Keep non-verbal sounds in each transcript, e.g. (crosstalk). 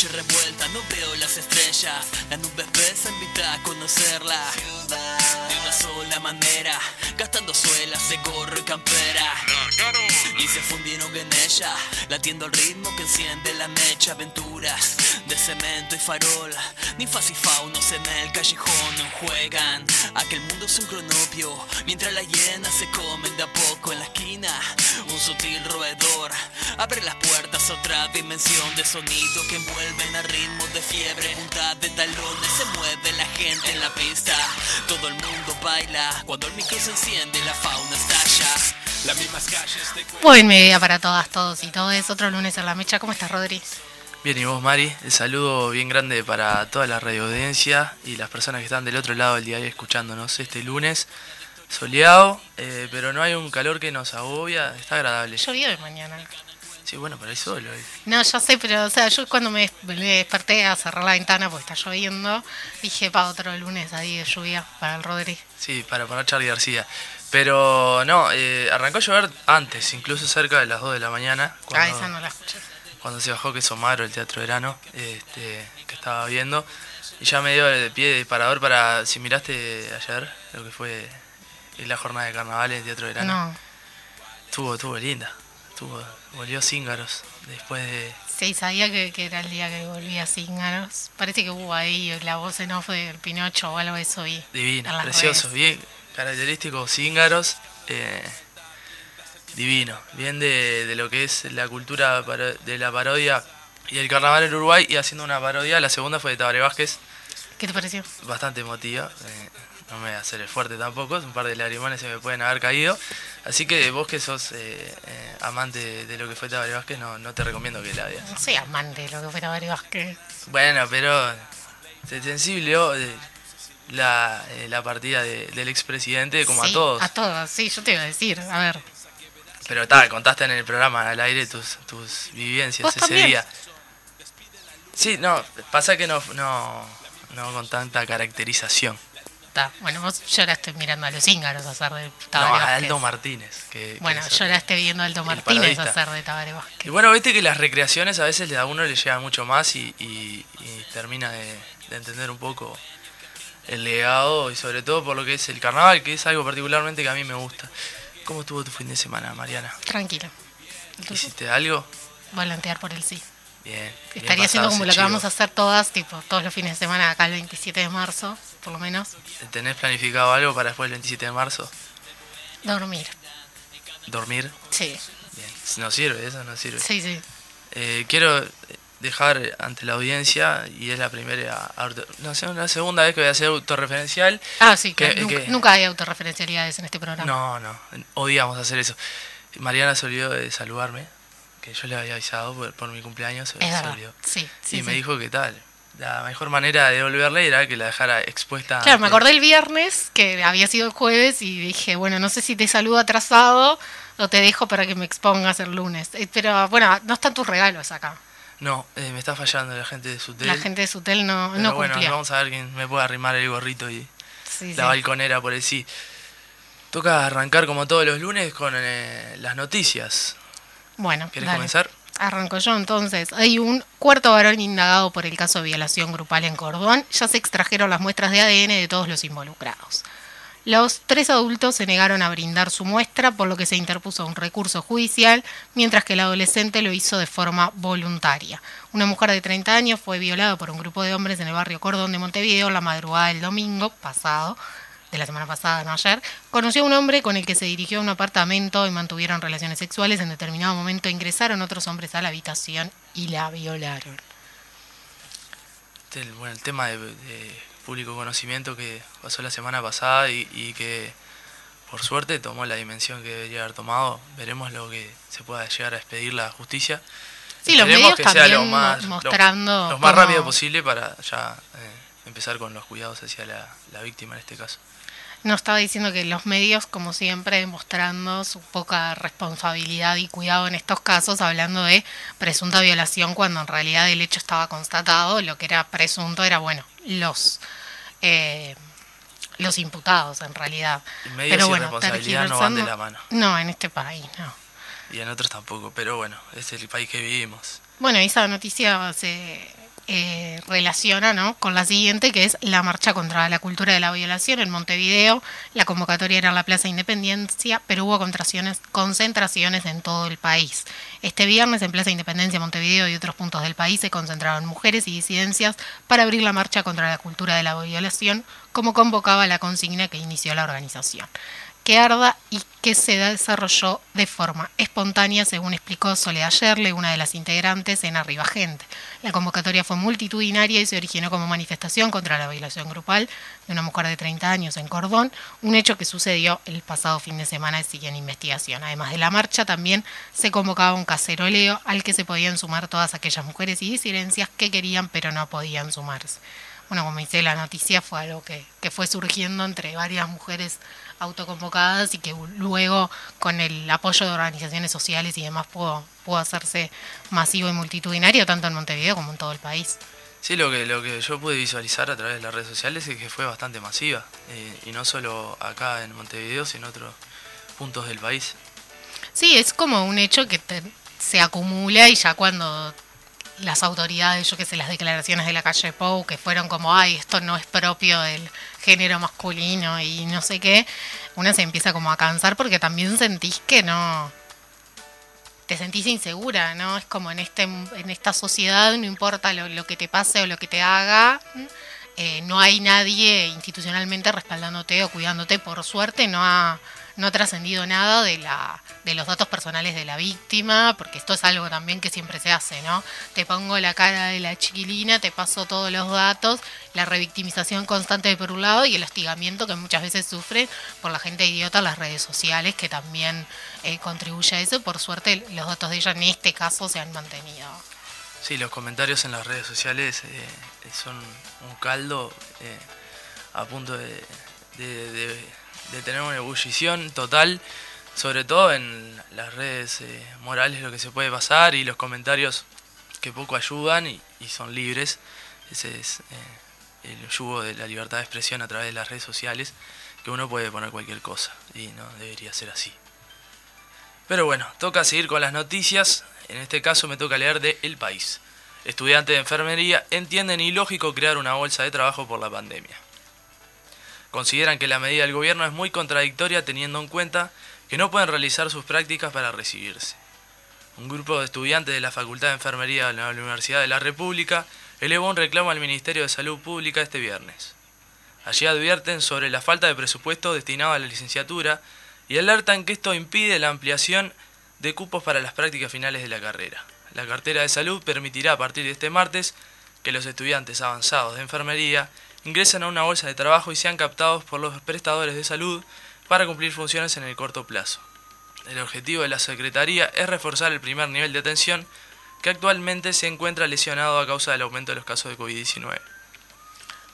noche revuelta, no veo las estrellas. La nube espesa invita a conocerla. De una sola manera, gastando suelas de gorro y campera. Y se fundieron en ella, latiendo el ritmo que enciende la mecha. Aventuras de cemento y farol, ninfas y faunos en el callejón juegan. Aquel mundo es un cronopio, mientras las hienas se comen de a poco en la esquina. Un sutil roedor abre las puertas a otra dimensión de sonido que envuelven a ritmo de fiebre. Punta de talones se mueve la gente en la pista. Todo el mundo baila cuando el micro se enciende, la fauna estalla. Las mismas calles de Buen mediodía para todas, todos y todos. Otro lunes en la mecha. ¿Cómo estás, Rodri? Bien, y vos, Mari, el saludo bien grande para toda la radio audiencia y las personas que están del otro lado del día escuchándonos este lunes. Soleado, eh, pero no hay un calor que nos agobia, está agradable. Llovió de mañana. Sí, bueno, pero hay sol hoy. No, yo sé, pero o sea, yo cuando me, desperté a cerrar la ventana porque está lloviendo, dije, pa, otro lunes ahí de lluvia para el Rodri. Sí, para poner Charlie García. Pero no, eh, arrancó a llover antes, incluso cerca de las 2 de la mañana. Ah, Cuando, esa no la escuché. Cuando se bajó que Somaro, el Teatro Verano, este, que estaba viendo. Y ya me dio de pie de disparador para, si miraste ayer, lo que fue la jornada de carnaval en el Teatro Verano. No. Estuvo, estuvo linda. Estuvo, volvió Cíngaros después de... Sí, sabía que, que era el día que volvía a Cíngaros. Parece que hubo ahí la voz en off del Pinocho o algo de eso en Divino, precioso, redes. bien característico Cíngaros. eh, divino, bien de, de lo que es la cultura de la parodia y el carnaval en Uruguay y haciendo una parodia. La segunda fue de Tabaré Vázquez, ¿Qué te pareció? bastante emotiva. eh, no me voy a hacer el fuerte tampoco, un par de lagrimones se me pueden haber caído. Así que vos que sos eh, eh, amante de, lo que fue Tabaré Vázquez, no, no te recomiendo que la veas. No soy amante de lo que fuera Barry Vázquez. Bueno, pero se sensible eh, la, eh, la partida de- del expresidente como Sí, a todos. A todos, sí, yo te iba a decir. A ver, Pero tal, contaste en el programa al aire tus, tus vivencias ese también. día. Sí, no, pasa que no, no, no con tanta caracterización. está. Bueno, vos lloraste mirando a los íngaros hacer de No, Tabaré a Vázquez. Aldo Martínez. Que, que Bueno, es- lloraste viendo a Aldo Martínez hacer de Tabaré Y Vázquez. bueno, viste que las recreaciones a veces a uno le llega mucho más y, y- y termina de, de entender un poco el legado y sobre todo por lo que es el carnaval, que es algo particularmente que a mí me gusta. ¿Cómo estuvo tu fin de semana, Mariana? Tranquilo. Entonces, ¿Hiciste algo? volantear por el sí. Bien. bien Estaría haciendo como lo que vamos a hacer todas, tipo, todos los fines de semana acá el 27 de marzo, por lo menos. ¿Tenés planificado algo para después del 27 de marzo? Dormir. ¿Dormir? Sí, Bien. No sirve, eso no sirve. sí, sí. Eh, quiero dejar ante la audiencia, y es la primera, no sé, la segunda vez que voy a hacer autorreferencial. Ah, sí, Que- nunca, que- nunca hay autorreferencialidades en este programa. No, no, odiamos hacer eso. Mariana se olvidó de saludarme, que yo le había avisado por, por mi cumpleaños, es se verdad. olvidó. Sí, sí, y me dijo que tal. La mejor manera de devolverle era que la dejara expuesta. Claro, me acordé el viernes que había sido el jueves y dije, bueno, no sé si te saludo atrasado o te dejo para que me expongas el lunes. Eh, Pero bueno, no están tus regalos acá. No, eh, me está fallando la gente de Sutel. La gente de Sutel no, Pero no bueno, cumplía. vamos a ver quién me puede arrimar el gorrito y Sí, la sí. balconera por el sí. Toca arrancar como todos los lunes con eh, las noticias. Bueno, ¿Querés dale. comenzar? Arranco yo entonces. Hay un cuarto varón indagado por el caso de violación grupal en Cordón. Ya se extrajeron las muestras de ADN de todos los involucrados. Los tres adultos se negaron a brindar su muestra, por lo que se interpuso un recurso judicial, mientras que el adolescente lo hizo de forma voluntaria. Una mujer de 30 años fue violada por un grupo de hombres en el barrio Cordón de Montevideo la madrugada del domingo pasado, de la semana pasada, no ayer, conoció a un hombre con el que se dirigió a un apartamento y mantuvieron relaciones sexuales. En determinado momento ingresaron otros hombres a la habitación y la violaron. Bueno, el tema de público conocimiento que pasó la semana pasada y, y que por suerte tomó la dimensión que debería haber tomado. Veremos lo que se pueda llegar a expedir la justicia. Sí, los medios que sea lo también más, lo- mostrando lo, más rápido posible para ya eh, empezar con los cuidados hacia la, la víctima en este caso. No estaba diciendo que los medios, como siempre, mostrando su poca responsabilidad y cuidado en estos casos, hablando de presunta violación cuando en realidad el hecho estaba constatado, lo que era presunto era, bueno, los eh, los imputados en realidad. Y medios Pero y bueno, responsabilidad no van de la mano. No, en este país, no. Y en otros tampoco, pero bueno, es el país que vivimos. Bueno, esa noticia se eh, relaciona ¿no? con la siguiente, que es la marcha contra la cultura de la violación en Montevideo. La convocatoria era la Plaza Independencia, pero hubo concentraciones en todo el país. Este viernes en Plaza Independencia, Montevideo y otros puntos del país se concentraron mujeres y disidencias para abrir la marcha contra la cultura de la violación, como convocaba la consigna que inició la organización que arda y que se desarrolló de forma espontánea, según explicó Soledad Yerle, una de las integrantes en Arriba Gente. La convocatoria fue multitudinaria y se originó como manifestación contra la violación grupal de una mujer de 30 años en Cordón, un hecho que sucedió el pasado fin de semana y sigue en investigación. Además de la marcha, también se convocaba un caceroleo al que se podían sumar todas aquellas mujeres y disidencias que querían pero no podían sumarse. Bueno, como dice la noticia, fue algo que, que fue surgiendo entre varias mujeres autoconvocadas y que luego con el apoyo de organizaciones sociales y demás pudo, pudo hacerse masivo y multitudinario tanto en Montevideo como en todo el país. Sí, lo que, lo que yo pude visualizar a través de las redes sociales es que fue bastante masiva, eh, y no solo acá en Montevideo, sino en otros puntos del país. Sí, es como un hecho que se acumula y ya cuando las autoridades, yo que sé, las declaraciones de la calle Pou, que fueron como, ay, esto no es propio del género masculino y no sé qué, una se empieza como a cansar porque también sentís que no, te sentís insegura, ¿no? Es como en, este, en esta sociedad, no importa lo, que te pase o lo que te haga, eh, no hay nadie institucionalmente respaldándote o cuidándote, por suerte no ha no ha trascendido nada de, la, de los datos personales de la víctima, porque esto es algo también que siempre se hace, ¿no? Te pongo la cara de la chiquilina, te paso todos los datos, la revictimización constante por un lado y el hostigamiento que muchas veces sufre por la gente idiota las redes sociales, que también eh, contribuye a eso. Por suerte los datos de ella en este caso se han mantenido. Sí, los comentarios en las redes sociales eh, son un caldo eh, a punto de tener una ebullición total, sobre todo en las redes eh, morales lo que se puede pasar y los comentarios que poco ayudan y, son libres. Ese es eh, el yugo de la libertad de expresión a través de las redes sociales, que uno puede poner cualquier cosa y no debería ser así. Pero bueno, toca seguir con las noticias. En este caso me toca leer de El País. Estudiantes de enfermería entienden ilógico crear una bolsa de trabajo por la pandemia. Consideran que la medida del gobierno es muy contradictoria teniendo en cuenta que no pueden realizar sus prácticas para recibirse. Un grupo de estudiantes de la Facultad de Enfermería de la Universidad de la República elevó un reclamo al Ministerio de Salud Pública este viernes. Allí advierten sobre la falta de presupuesto destinado a la licenciatura y alertan que esto impide la ampliación de cupos para las prácticas finales de la carrera. La cartera de salud permitirá a partir de este martes que los estudiantes avanzados de enfermería ingresan a una bolsa de trabajo y sean captados por los prestadores de salud para cumplir funciones en el corto plazo. El objetivo de la Secretaría es reforzar el primer nivel de atención que actualmente se encuentra lesionado a causa del aumento de los casos de COVID-19.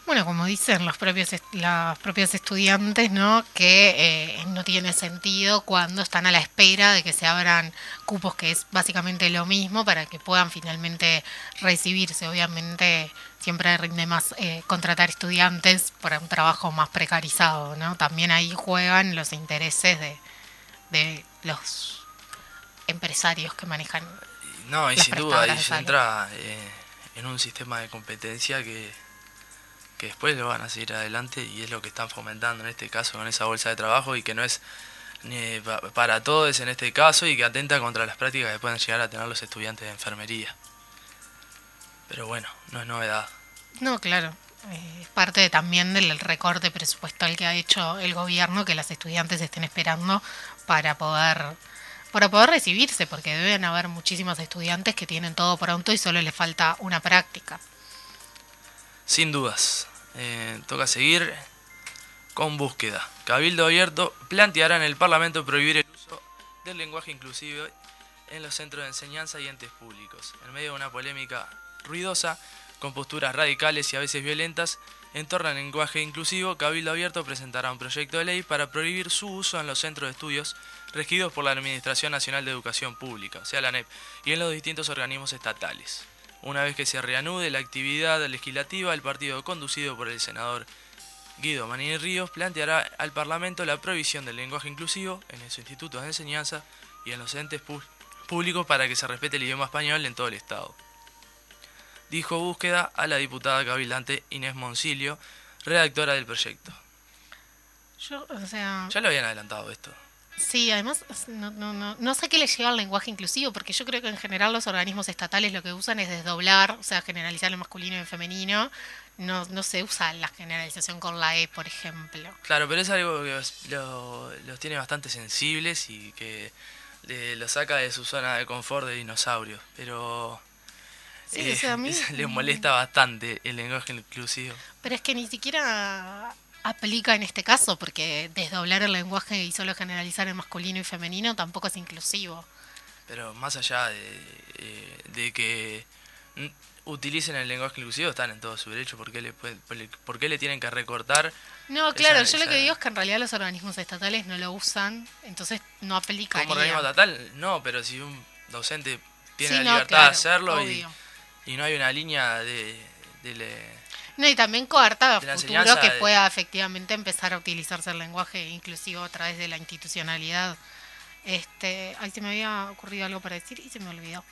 Bueno, como dicen los propios las propias estudiantes, ¿no? Que eh, no tiene sentido cuando están a la espera de que se abran cupos, que es básicamente lo mismo, para que puedan finalmente recibirse. Obviamente siempre rinde más eh, contratar estudiantes para un trabajo más precarizado, ¿no? También ahí juegan los intereses de, de los empresarios que manejan. No, y sin duda, ahí se entra eh, en un sistema de competencia que que después lo van a seguir adelante y es lo que están fomentando en este caso con esa bolsa de trabajo y que no es ni para todos en este caso y que atenta contra las prácticas que pueden llegar a tener los estudiantes de enfermería. Pero bueno, no es novedad. No, claro. Eh, es parte también del recorte presupuestal que ha hecho el gobierno que las estudiantes estén esperando para poder para poder recibirse, porque deben haber muchísimos estudiantes que tienen todo pronto y solo les falta una práctica. Sin dudas. Eh, toca seguir con búsqueda. Cabildo Abierto planteará en el Parlamento prohibir el uso del lenguaje inclusivo en los centros de enseñanza y entes públicos. En medio de una polémica ruidosa, con posturas radicales y a veces violentas, en torno al lenguaje inclusivo, Cabildo Abierto presentará un proyecto de ley para prohibir su uso en los centros de estudios regidos por la Administración Nacional de Educación Pública, o sea la NEP, y en los distintos organismos estatales. Una vez que se reanude la actividad legislativa, el partido conducido por el senador Guido Manini Ríos planteará al Parlamento la prohibición del lenguaje inclusivo en los institutos de enseñanza y en los entes públicos para que se respete el idioma español en todo el Estado. dijo búsqueda a la diputada cabildante Inés Moncilio, redactora del proyecto. Yo, o sea, Ya lo habían adelantado esto. Sí, además no, no, no, no sé qué le lleva al lenguaje inclusivo, porque yo creo que en general los organismos estatales lo que usan es desdoblar, o sea, generalizar el masculino y el femenino. No, no se usa la generalización con la E, por ejemplo. Claro, pero es algo que los, lo- los tiene bastante sensibles y que los saca de su zona de confort de dinosaurios. Pero Sí, eh, o sea, a mí- (laughs) les molesta bastante el lenguaje inclusivo. Pero es que ni siquiera aplica en este caso, porque desdoblar el lenguaje y solo generalizar el masculino y femenino tampoco es inclusivo. Pero más allá de, eh, de que utilicen el lenguaje inclusivo, están en todo su derecho. ¿Por qué le, por qué le tienen que recortar? No, claro, Esa- yo lo que digo es que en realidad los organismos estatales no lo usan, entonces no aplicaría. Como organismo estatal, no, pero si un docente tiene Sí, la no, libertad claro, de hacerlo y, no hay una línea de... de le- No, y también coarta a de futuro que de- pueda efectivamente empezar a utilizarse el lenguaje inclusivo a través de la institucionalidad. Este, ahí se me había ocurrido algo para decir y se me olvidó.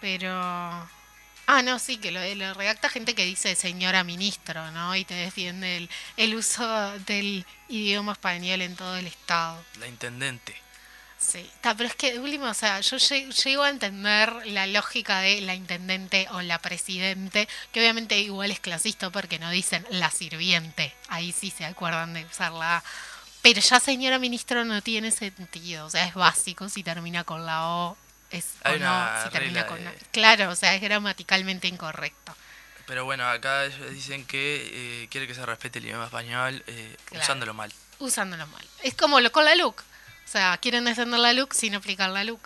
Pero ah, no, sí, que lo, lo redacta gente que dice señora ministro, ¿no? Y te defiende el, el uso del idioma español en todo el estado. la intendente. Sí, está, pero es que, de último, o sea, yo lle- llego a entender la lógica de la intendente o la presidente, que obviamente igual es clasista porque no dicen la sirviente, ahí sí se acuerdan de usar la A. Pero ya señora ministro no tiene sentido, o sea, es básico si termina con la O, es Hay o no, si termina con de- la Claro, o sea, es gramaticalmente incorrecto. Pero bueno, acá ellos dicen que eh, quiere que se respete el idioma español eh, Claro. usándolo mal. Usándolo mal. Es como lo con la LUC. O sea, quieren defender la LUC sin aplicar la LUC.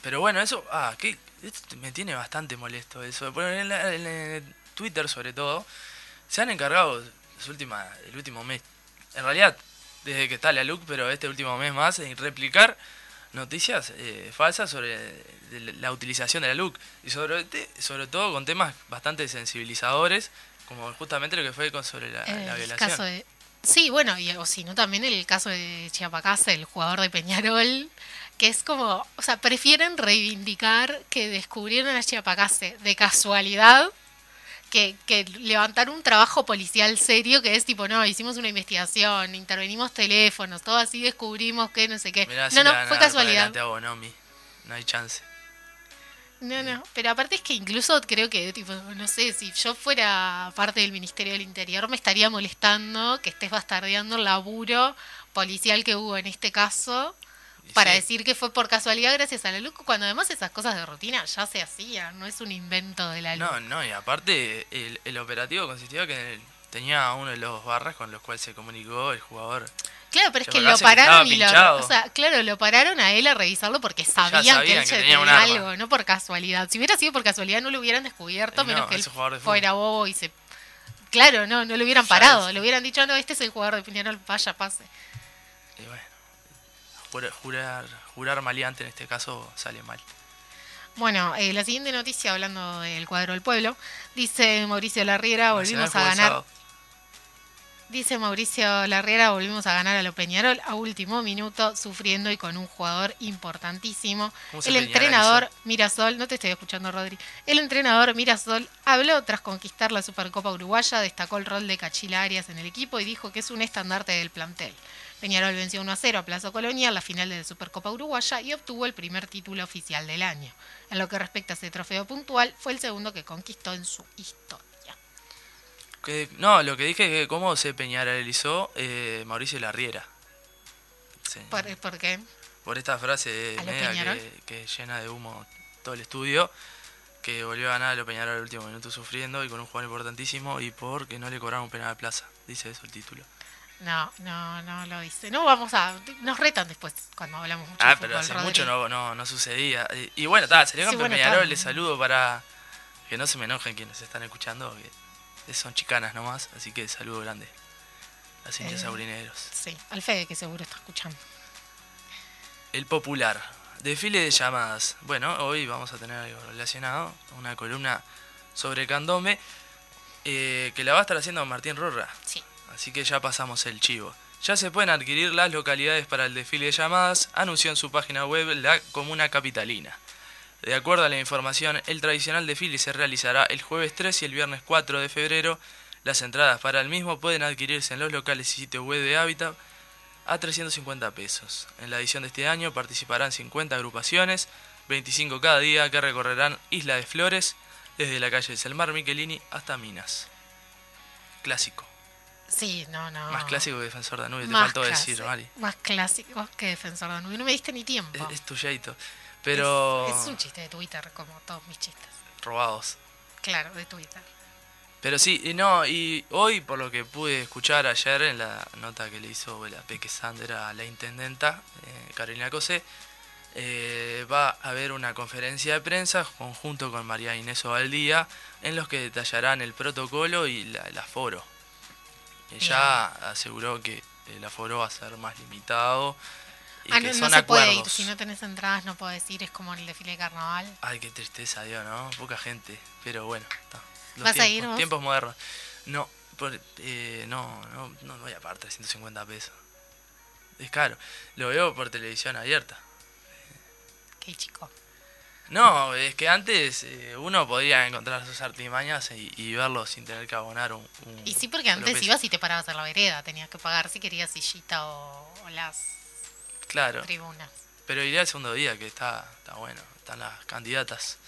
Pero bueno, eso, ah, que me tiene bastante molesto eso. Bueno, en, la- en Twitter sobre todo, se han encargado las últimas, el último mes, en realidad desde que está la LUC, pero este último mes más, en replicar noticias eh, falsas sobre la utilización de la LUC. Y sobre, sobre todo con temas bastante sensibilizadores, como justamente lo que fue con sobre la, la el violación. caso de sí bueno y o si no también el caso de Chiapacase el jugador de Peñarol que es como o sea prefieren reivindicar que descubrieron a Chiapacase de casualidad que, que levantar un trabajo policial serio que es tipo no hicimos una investigación intervenimos teléfonos todo así descubrimos que no sé qué Mirá, no no fue casualidad a Bonomi. No hay chance. No, no, pero aparte es que incluso creo que, tipo, no sé, si yo fuera parte del Ministerio del Interior me estaría molestando que estés bastardeando el laburo policial que hubo en este caso para sí. decir que fue por casualidad gracias a la luz, cuando además esas cosas de rutina ya se hacían, no es un invento de la luz. No, no, y aparte el, el operativo consistía que tenía uno de los barras con los cuales se comunicó el jugador. claro, pero es que lo que pararon y lo, o sea, claro, lo pararon a él a revisarlo porque sabían, que él que tenía arma. algo, no por casualidad. Si hubiera sido por casualidad no lo hubieran descubierto, Y menos no, que él fuera bobo y se... Claro, no, no lo hubieran Ya parado, es. le hubieran dicho, no, este es el jugador de Peñarol, vaya, pase. Y bueno, jurar, jurar, jurar maleante en este caso sale mal. Bueno, eh, la siguiente noticia, hablando del cuadro del pueblo, dice Mauricio Larriera, volvimos a ganar sábado. Dice Mauricio Larriera, volvimos a ganar a lo Peñarol a último minuto, sufriendo y con un jugador importantísimo. ¿Cómo se El entrenador Mirasol, no te estoy escuchando Rodri, el entrenador Mirasol habló tras conquistar la Supercopa Uruguaya, destacó el rol de Cachila Arias en el equipo y dijo que es un estandarte del plantel. Peñarol venció 1 a 0 a Plaza Colonia en la final de la Supercopa Uruguaya y obtuvo el primer título oficial del año. En lo que respecta a ese trofeo puntual, fue el segundo que conquistó en su historia. Que- no, lo que dije es que cómo se peñarolizó eh, Mauricio Larriera. Sí. ¿Por, por qué? por esta frase ¿A lo media que, que llena de humo todo el estudio, que volvió a ganar a lo Peñarol al último minuto sufriendo y con un jugador importantísimo y porque no le cobraron un penal de plaza. Dice eso el título. No, no, no lo dice. No vamos a. Nos retan después cuando hablamos mucho Ah, de pero fútbol, hace Rodri. mucho no, no, no sucedía. Y, y bueno, está, sería Sí, campeón bueno, Peñarol, les saludo para que no se me enojen quienes están escuchando, que son chicanas nomás, así que saludo grande. Las hinchas Eh. saurineros. Sí, al Fede que seguro está escuchando. El popular. Desfile de llamadas. Bueno, hoy vamos a tener algo relacionado. Una columna sobre candombe. eh, que la va a estar haciendo Martín Rorra. Sí. Así que ya pasamos el chivo. Ya se pueden adquirir las localidades para el desfile de llamadas, anunció en su página web la Comuna Capitalina. De acuerdo a la información, el tradicional desfile se realizará el jueves 3 y el viernes 4 de febrero. Las entradas para el mismo pueden adquirirse en los locales y sitio web de Hábitat a 350 pesos. En la edición de este año participarán 50 agrupaciones, 25 cada día, que recorrerán Isla de Flores, desde la calle Selmar Michelini hasta Minas. Clásico. Sí, no, no. Más clásico que Defensor de Danubio, te faltó decir, Mari. Más clásico que Defensor de Danubio. No me diste ni tiempo. Es, es tuyeito. Pero. Es, es un chiste de Twitter, como todos mis chistes. Robados. Claro, de Twitter. Pero sí, y no, y hoy por lo que pude escuchar ayer en la nota que le hizo la Peque Sander a la intendenta, eh, Carolina Cosé, eh, va a haber una conferencia de prensa conjunto con María Inés Ovaldía en los que detallarán el protocolo y la- el aforo. Ella aseguró que el aforo va a ser más limitado y Ah, que no, no son se puede ir. acuerdos. Si no tenés entradas, no puedo decir. Es como el desfile de carnaval. Ay, qué tristeza, Dios, ¿no? Poca gente. Pero bueno, está. Los ¿Vas a tiempos, ir vos? tiempos modernos. No, por- eh, no, no, no voy a pagar 350 pesos. Es caro. Lo veo por televisión abierta. Qué chico. No, es que antes eh, uno podía encontrar sus artimañas y, y verlo sin tener que abonar un... un Y sí, porque antes ibas y te parabas en la vereda. Tenías que pagar si querías sillita o, o las Claro, tribunas. pero iré al segundo día que está, está bueno. Están las candidatas.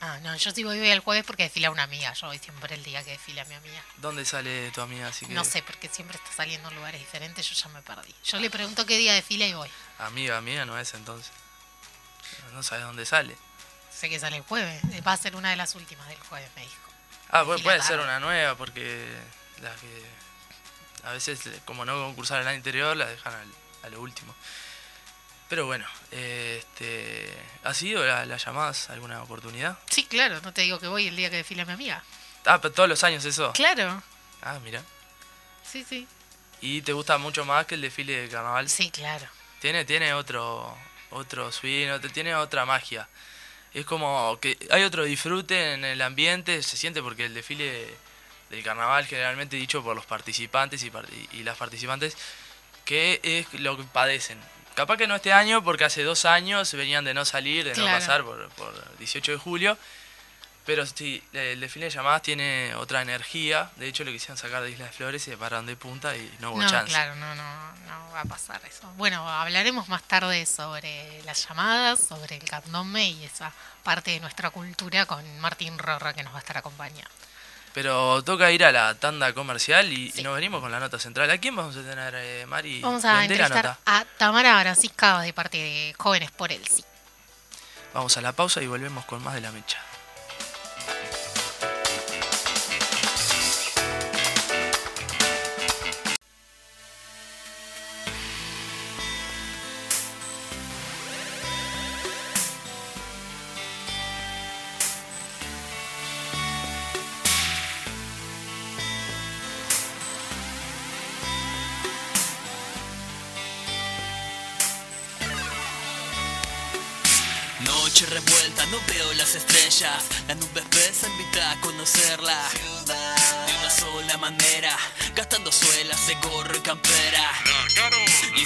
Ah, no, yo sí voy, el jueves porque desfila una amiga. Yo voy siempre el día que desfila mi amiga. ¿Dónde sale tu amiga? Así que, No sé, porque siempre está saliendo en lugares diferentes. Yo ya me perdí. Yo le pregunto qué día desfila y voy. Amiga mía no es entonces. No sabes dónde sale. Sé que sale el jueves. eh, Va a ser una de las últimas del jueves, me dijo. Ah, puede, Desfila puede tarde. ser una nueva porque la que a veces como no concursaron el año anterior la dejan al- a lo último. Pero bueno, este, ¿ha sido la- las llamadas alguna oportunidad? Sí, claro, no te digo que voy el día que desfila mi amiga. Ah, pero todos los años eso. Claro, Ah, mira. sí, sí. ¿Y te gusta mucho más que el desfile de carnaval? Sí, claro. Tiene, tiene otro, otro swing, otro- tiene otra magia. Es como que hay otro disfrute en el ambiente, se siente porque el desfile del carnaval generalmente dicho por los participantes y, y las participantes que es lo que padecen. Capaz que no este año porque hace dos años venían de no salir, de no pasar por, por 18 de julio. Pero sí, el desfile de llamadas tiene otra energía. De hecho, lo quisieron sacar de Isla de Flores y se pararon de punta y no hubo No, chance. claro, no, no, no va a pasar eso. Bueno, hablaremos más tarde sobre las llamadas, sobre el candombe y esa parte de nuestra cultura con Martín Rorra que nos va a estar acompañando. Pero toca ir a la tanda comercial y, nos venimos con la nota central. ¿A quién vamos a tener, eh, Mari? Vamos a entrevistar nota. a Tamara Francisca de parte de Jóvenes por el Sí. Vamos a la pausa y volvemos con más de la mecha. Conocerla. De una sola manera, gastando suelas de gorro y campera.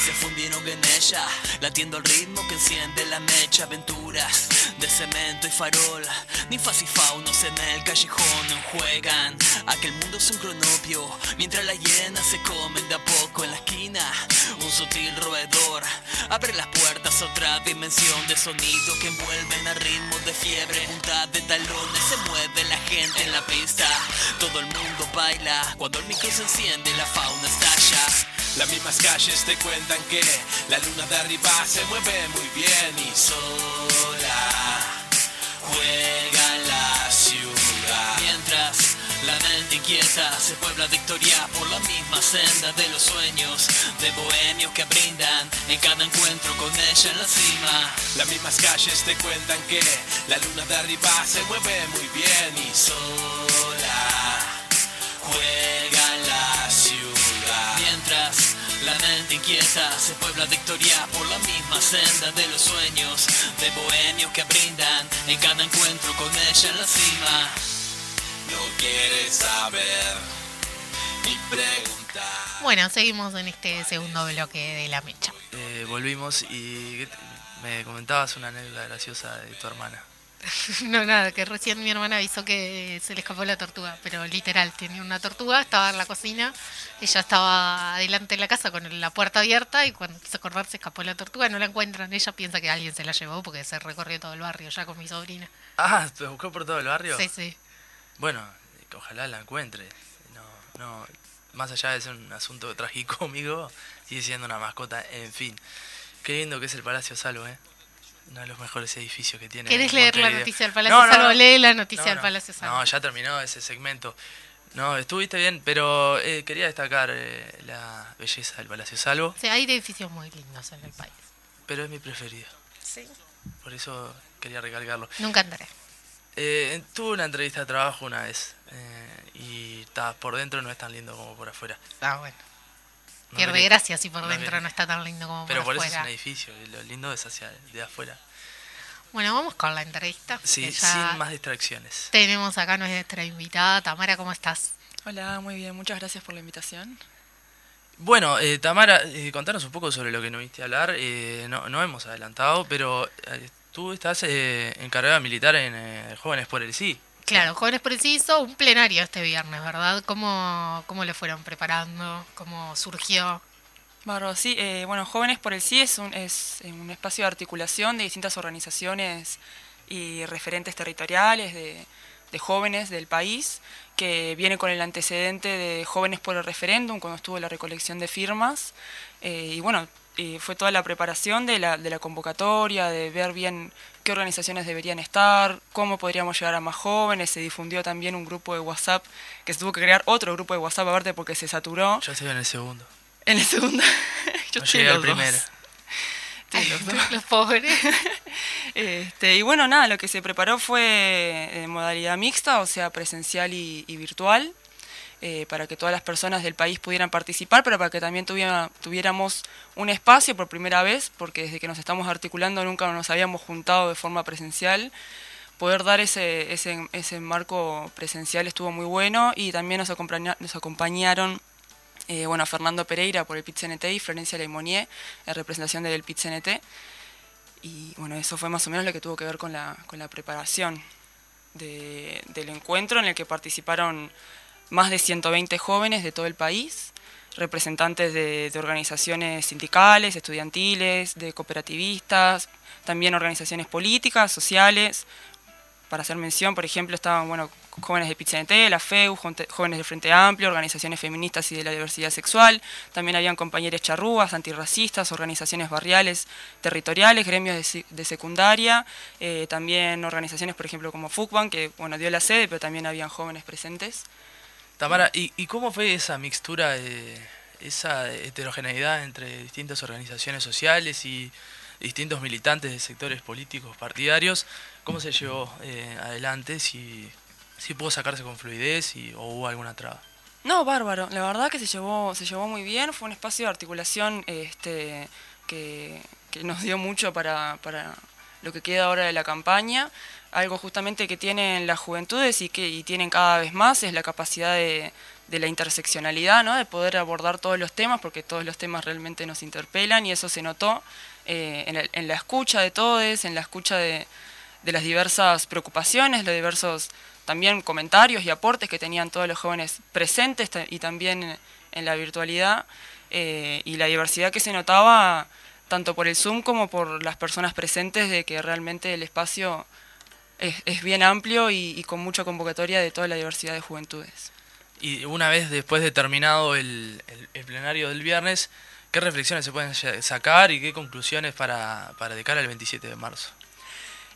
Se fundieron en ella, latiendo el ritmo que enciende la mecha. Aventuras de cemento y farol, ninfas y faunos en el callejón juegan. Aquel mundo es un cronopio, mientras las hienas se comen de a poco en la esquina. Un sutil roedor abre las puertas a otra dimensión de sonido que envuelven a ritmo de fiebre. Punta de talones se mueve la gente en la pista. Todo el mundo baila cuando el micro se enciende, la fauna estalla. Las mismas calles te cuentan que la luna de arriba se mueve muy bien y sola juega la ciudad. Mientras la mente inquieta se puebla de historia por la misma senda de los sueños de bohemios que brindan en cada encuentro con ella en la cima. Las mismas calles te cuentan que la luna de arriba se mueve muy bien y sola mente inquieta se puebla de historia por la misma senda de los sueños de bohemios que brindan en cada encuentro con ella en la cima. No quieres saber ni preguntar. Bueno, seguimos en este segundo bloque de la mecha. Eh, volvimos y me comentabas una anécdota graciosa de tu hermana. (laughs) No, nada, que recién mi hermana avisó que se le escapó la tortuga, pero literal, tenía una tortuga, estaba en la cocina, ella estaba adelante de la casa con la puerta abierta y cuando quiso acordar se escapó la tortuga, no la encuentran, ella piensa que alguien se la llevó porque se recorrió todo el barrio ya con mi sobrina. Ah, ¿te buscó por todo el barrio? Sí, sí. Bueno, ojalá la encuentre. No, no, más allá de ser un asunto tragicómico, (laughs) sigue siendo una mascota, en fin. Qué lindo que es el Palacio Salvo, ¿eh? Uno de los mejores edificios que tiene. ¿Querés leer la noticia del Palacio No, no, Salvo? no. Lee la noticia No, del. Palacio Salvo. No, ya terminó ese segmento. No, estuviste bien, pero eh, quería destacar eh, la belleza del Palacio Salvo, sea, hay edificios muy lindos en el país. pero es mi preferido. Sí. Por eso quería recalcarlo. Nunca entré. Eh, tuve una entrevista de trabajo una vez eh, y ta, por dentro no es tan lindo como por afuera. Ah, bueno. No Pierde gracia si por no dentro no está tan lindo como Pero por por eso es un edificio y lo lindo es hacia de afuera. Bueno, vamos con la entrevista. Sí, sin más distracciones. Tenemos acá nuestra invitada. Tamara, ¿cómo estás? Hola, muy bien, muchas gracias por la invitación. Bueno, eh, Tamara, eh, contanos un poco sobre lo que nos viste a hablar. Eh, no, no hemos adelantado, pero eh, tú estás eh, encargada militar en eh, Jóvenes por el Sí. Claro, Jóvenes por hizo un plenario este viernes, ¿verdad? ¿Cómo, cómo le fueron preparando? ¿Cómo surgió? Bárbaro, sí, eh, bueno, Jóvenes por el Sí es un, es eh, un espacio de articulación de distintas organizaciones y referentes territoriales de, de jóvenes del país, que viene con el antecedente de Jóvenes por el Referéndum, cuando estuvo la recolección de firmas, eh, y bueno, eh, fue toda la preparación de la, de la convocatoria, de ver bien qué organizaciones deberían estar, cómo podríamos llegar a más jóvenes, se difundió también un grupo de WhatsApp, que se tuvo que crear otro grupo de WhatsApp aparte porque se saturó. Yo estoy en el segundo. En el segundo. (laughs) Yo No estoy en llegué al primero. (laughs) Los. Los pobres. (laughs) Este, y bueno, nada, lo que se preparó fue en modalidad mixta, o sea, presencial y, y virtual, eh, para que todas las personas del país pudieran participar, pero para que también tuviera- tuviéramos un espacio por primera vez, porque desde que nos estamos articulando nunca nos habíamos juntado de forma presencial. Poder dar ese, ese, ese marco presencial estuvo muy bueno y también nos, acompaña- nos acompañaron eh, bueno, Fernando Pereira por el PIT-CNT y Florencia Leimonier en representación del PIT-CNT. Y bueno, eso fue más o menos lo que tuvo que ver con la, con la preparación de- del encuentro en el que participaron más de 120 jóvenes de todo el país, representantes de, organizaciones sindicales, estudiantiles, de cooperativistas, también organizaciones políticas, sociales. Para hacer mención, por ejemplo, estaban bueno, jóvenes de la FEU, jóvenes del Frente Amplio, organizaciones feministas y de la diversidad sexual. También habían compañeros charrúas, antirracistas, organizaciones barriales, territoriales, gremios de secundaria, eh, también organizaciones, por ejemplo, como FUCBAN, que bueno, dio la sede, pero también habían jóvenes presentes. Tamara, ¿y, y cómo fue esa mixtura, de, esa heterogeneidad entre distintas organizaciones sociales y distintos militantes de sectores políticos partidarios? ¿Cómo se llevó eh, adelante? Si, si pudo sacarse con fluidez y, o hubo alguna traba. No, bárbaro. La verdad que se llevó, se llevó muy bien. Fue un espacio de articulación este, que, que nos dio mucho para, para lo que queda ahora de la campaña. Algo justamente que tienen las juventudes y que tienen cada vez más es la capacidad de, de la interseccionalidad, ¿no? de poder abordar todos los temas, porque todos los temas realmente nos interpelan y eso se notó eh, en, la escucha de todos, en la escucha de, de las diversas preocupaciones, los diversos también comentarios y aportes que tenían todos los jóvenes presentes y también en la virtualidad eh, y la diversidad que se notaba tanto por el Zoom como por las personas presentes de que realmente el espacio es, bien amplio y, con mucha convocatoria de toda la diversidad de juventudes. Y una vez después de terminado el, plenario del viernes, ¿qué reflexiones se pueden sacar y qué conclusiones para, para de cara al 27 de marzo?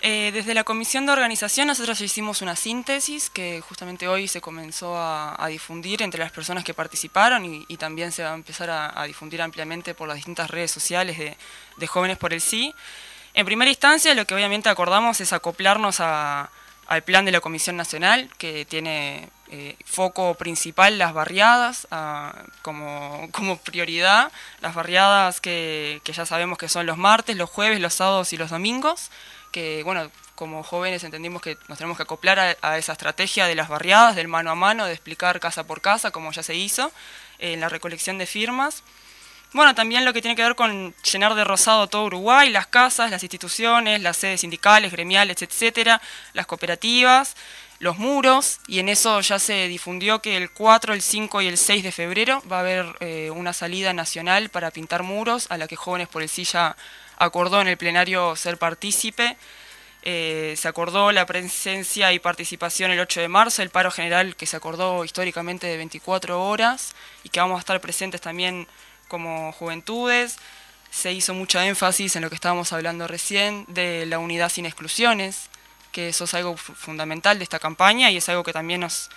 Eh, desde la comisión de organización nosotros hicimos una síntesis que justamente hoy se comenzó a, a difundir entre las personas que participaron y, y también se va a empezar a, a difundir ampliamente por las distintas redes sociales de, de Jóvenes por el Sí. En primera instancia lo que obviamente acordamos es acoplarnos a- al plan de la Comisión Nacional que tiene eh, foco principal las barriadas ah, como, como prioridad, las barriadas que, que ya sabemos que son los martes, los jueves, los sábados y los domingos que bueno, como jóvenes entendimos que nos tenemos que acoplar a, esa estrategia de las barriadas, del mano a mano, de explicar casa por casa, como ya se hizo, en la recolección de firmas. Bueno, también lo que tiene que ver con llenar de rosado todo Uruguay, las casas, las instituciones, las sedes sindicales, gremiales, etcétera, las cooperativas, los muros, y en eso ya se difundió que el 4, el 5 y el 6 de febrero va a haber eh, una salida nacional para pintar muros, a la que Jóvenes por el Silla acordó en el plenario ser partícipe. Eh, se acordó la presencia y participación el 8 de marzo, el paro general que se acordó históricamente de 24 horas y que vamos a estar presentes también como juventudes. Se hizo mucha énfasis en lo que estábamos hablando recién de la unidad sin exclusiones, que eso es algo fundamental de esta campaña y es algo que también nos,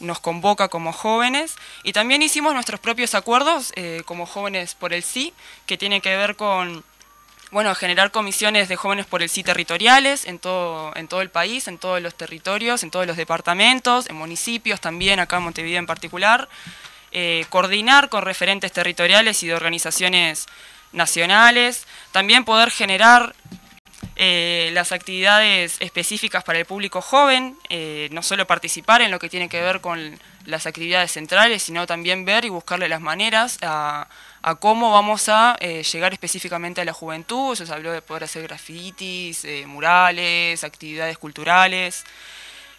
nos convoca como jóvenes. Y también hicimos nuestros propios acuerdos eh, como jóvenes por el sí, que tiene que ver con bueno, generar comisiones de jóvenes por el sí territoriales en todo, en todo el país, en todos los territorios, en todos los departamentos, en municipios también, acá en Montevideo en particular. Eh, coordinar con referentes territoriales y de organizaciones nacionales. También poder generar eh, las actividades específicas para el público joven, eh, no solo participar en lo que tiene que ver con las actividades centrales, sino también ver y buscarle las maneras a a cómo vamos a eh, llegar específicamente a la juventud. Se habló de poder hacer grafitis, eh, murales, actividades culturales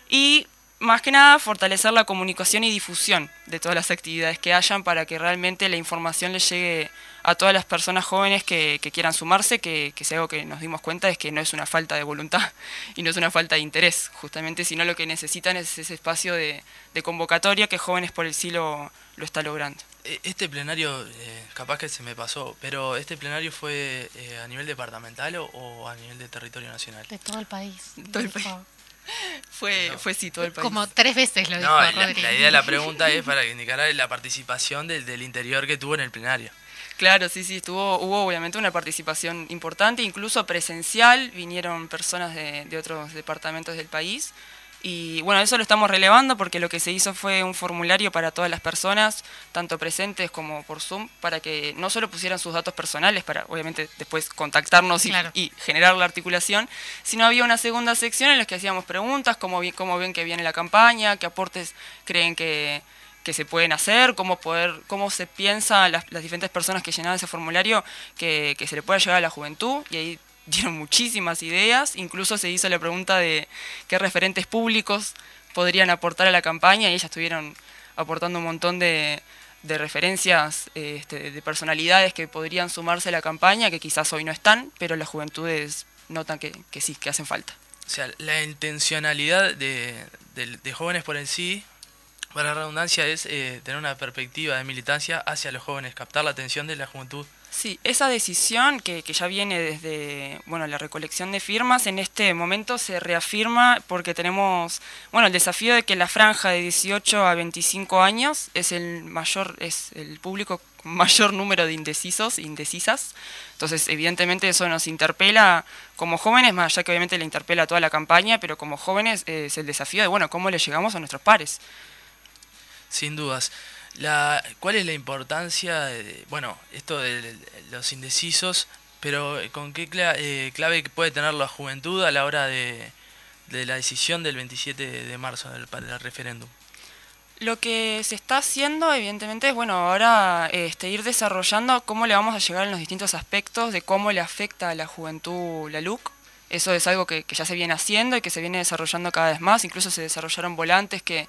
y más que nada fortalecer la comunicación y difusión de todas las actividades que hayan para que realmente la información le llegue a todas las personas jóvenes que, quieran sumarse, que, que, algo que nos dimos cuenta es que no es una falta de voluntad (laughs) y no es una falta de interés, justamente, sino lo que necesitan es ese espacio de, convocatoria que Jóvenes por el Silo lo está logrando. E, este plenario, eh, capaz que se me pasó, pero ¿este plenario fue eh, a nivel departamental o, a nivel de territorio nacional? De todo el país. Todo el país. (laughs) Fue, fue sí, todo el país. Como tres veces lo dijo no, la, la, idea de la pregunta es para indicar la participación del, del interior que tuvo en el plenario. Claro, sí, sí, estuvo, hubo obviamente una participación importante, incluso presencial, vinieron personas de, de otros departamentos del país. Y bueno, eso lo estamos relevando porque lo que se hizo fue un formulario para todas las personas, tanto presentes como por Zoom, para que no solo pusieran sus datos personales, para obviamente después contactarnos y, generar la articulación, sino había una segunda sección en la que hacíamos preguntas, cómo, cómo ven que viene la campaña, qué aportes creen que, se pueden hacer, cómo poder, cómo se piensa las, diferentes personas que llenaban ese formulario que, que se le pueda llegar a la juventud, y ahí (laughs) dieron muchísimas ideas, incluso se hizo la pregunta de qué referentes públicos podrían aportar a la campaña y ellas estuvieron aportando un montón de, referencias este, de personalidades que podrían sumarse a la campaña, que quizás hoy no están, pero las juventudes notan que, sí, que hacen falta. O sea, la intencionalidad de, jóvenes por sí, para la redundancia, es eh, tener una perspectiva de militancia hacia los jóvenes, captar la atención de la juventud Sí, esa decisión que, que, ya viene desde bueno, la recolección de firmas, en este momento se reafirma porque tenemos bueno, el desafío de que la franja de 18 a 25 años es el mayor, es el público con mayor número de indecisos indecisas. Entonces, evidentemente eso nos interpela como jóvenes, más allá que obviamente le interpela a toda la campaña, pero como jóvenes es el desafío de bueno, cómo le llegamos a nuestros pares. Sin dudas. La, ¿Cuál es la importancia, de, bueno, esto de los indecisos, pero con qué eh, clave puede tener la juventud a la hora de, la decisión del 27 de marzo del, del, referéndum? Lo que se está haciendo, evidentemente, es bueno, ahora este, ir desarrollando cómo le vamos a llegar en los distintos aspectos de cómo le afecta a la juventud la LUC. Eso es algo que, que ya se viene haciendo y que se viene desarrollando cada vez más. Incluso se desarrollaron volantes que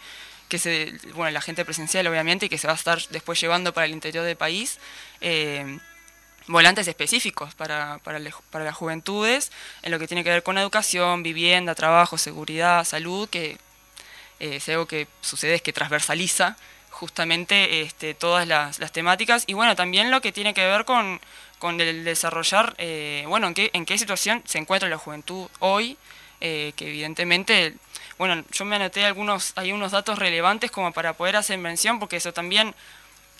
que se, bueno, la gente presencial obviamente y que se va a estar después llevando para el interior del país, eh, volantes específicos para, para, las juventudes en lo que tiene que ver con educación, vivienda, trabajo, seguridad, salud, que eh, es algo que sucede es que transversaliza justamente este, todas las, temáticas. Y bueno, también lo que tiene que ver con, con el desarrollar, eh, bueno, en qué, en qué situación se encuentra la juventud hoy, que evidentemente bueno, yo me anoté algunos, hay unos datos relevantes como para poder hacer mención, porque eso también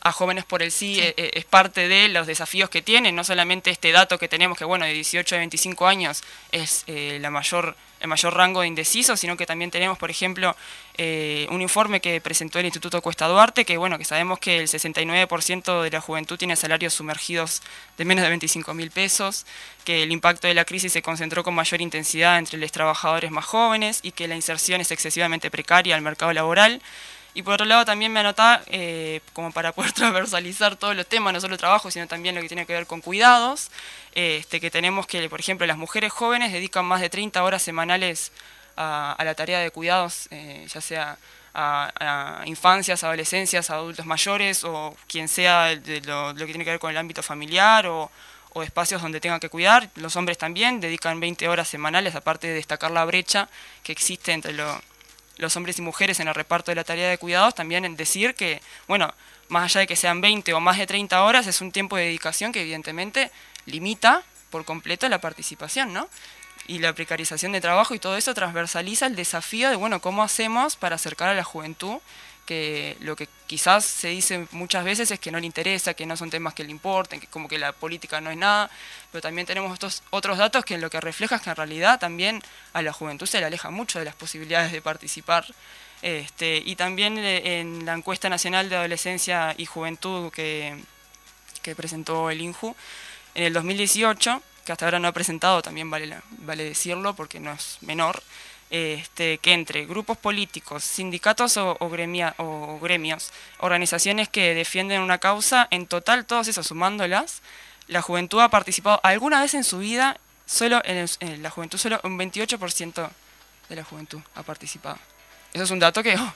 a jóvenes por el sí, eh, eh, es parte de los desafíos que tienen, no solamente este dato que tenemos que bueno, de 18 a 25 años es eh, la mayor, el mayor rango de indecisos, sino que también tenemos, por ejemplo, un informe que presentó el Instituto Cuesta Duarte, que bueno, que sabemos que el 69% de la juventud tiene salarios sumergidos de menos de 25 mil pesos, que el impacto de la crisis se concentró con mayor intensidad entre los trabajadores más jóvenes y que la inserción es excesivamente precaria al mercado laboral Y por otro lado también me anotaba, eh, como para poder (laughs) transversalizar todos los temas, no solo trabajo, sino también lo que tiene que ver con cuidados, este, que tenemos que, por ejemplo, las mujeres jóvenes dedican más de 30 horas semanales a, la tarea de cuidados, eh, ya sea a, infancias, adolescencias, adultos mayores o quien sea de lo, que tiene que ver con el ámbito familiar o, espacios donde tengan que cuidar. Los hombres también dedican 20 horas semanales, aparte de destacar la brecha que existe entre los hombres y mujeres en el reparto de la tarea de cuidados, también en decir que, bueno, más allá de que sean 20 o más de 30 horas, es un tiempo de dedicación que evidentemente limita por completo la participación, ¿no? Y la precarización de trabajo y todo eso transversaliza el desafío de, bueno, ¿cómo hacemos para acercar a la juventud que lo que quizás se dice muchas veces es que no le interesa, que no son temas que le importen, que como que la política no es nada, pero también tenemos estos otros datos que lo que refleja es que en realidad también a la juventud se le aleja mucho de las posibilidades de participar. Este, y también eh, en la encuesta nacional de adolescencia y juventud que, que presentó el INJU, en el 2018, que hasta ahora no ha presentado, también vale, vale decirlo porque no es menor, este, que entre grupos políticos, sindicatos o, o, gremios, organizaciones que defienden una causa, en total, todas esas sumándolas, la juventud ha participado alguna vez en su vida, solo en, la juventud, solo un 28% de la juventud ha participado. Eso es un dato que... Oh,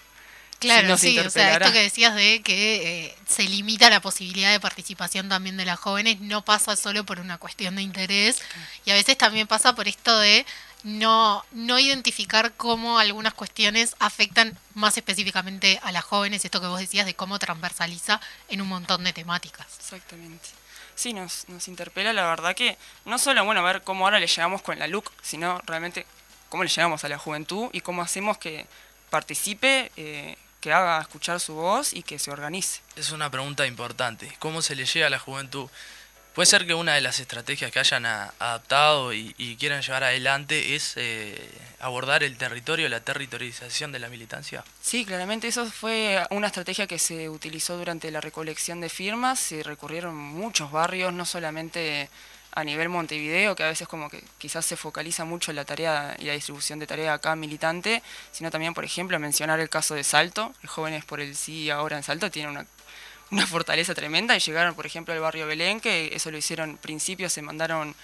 claro, sí, o sea, esto que decías de que eh, se limita la posibilidad de participación también de las jóvenes, no pasa solo por una cuestión de interés, y a veces también pasa por esto de no, no identificar cómo algunas cuestiones afectan más específicamente a las jóvenes, esto que vos decías de cómo transversaliza en un montón de temáticas. Exactamente. Sí, nos, nos interpela la verdad que no solo, bueno, ver cómo ahora le llegamos con la LUC, sino realmente cómo le llegamos a la juventud y cómo hacemos que participe, eh, que haga escuchar su voz y que se organice. Es una pregunta importante. ¿Cómo se le llega a la juventud? Puede ser que una de las estrategias que hayan adaptado y, quieran llevar adelante es eh, abordar el territorio, la territorialización de la militancia. Sí, claramente eso fue una estrategia que se utilizó durante la recolección de firmas. Se recurrieron muchos barrios, no solamente a nivel Montevideo, que a veces como que quizás se focaliza mucho en la tarea y la distribución de tarea acá militante, sino también, por ejemplo, mencionar el caso de Salto. Jóvenes por el Sí ahora en Salto tienen una una fortaleza tremenda. Y llegaron, por ejemplo, al barrio Belén, que eso lo hicieron principio, se mandaron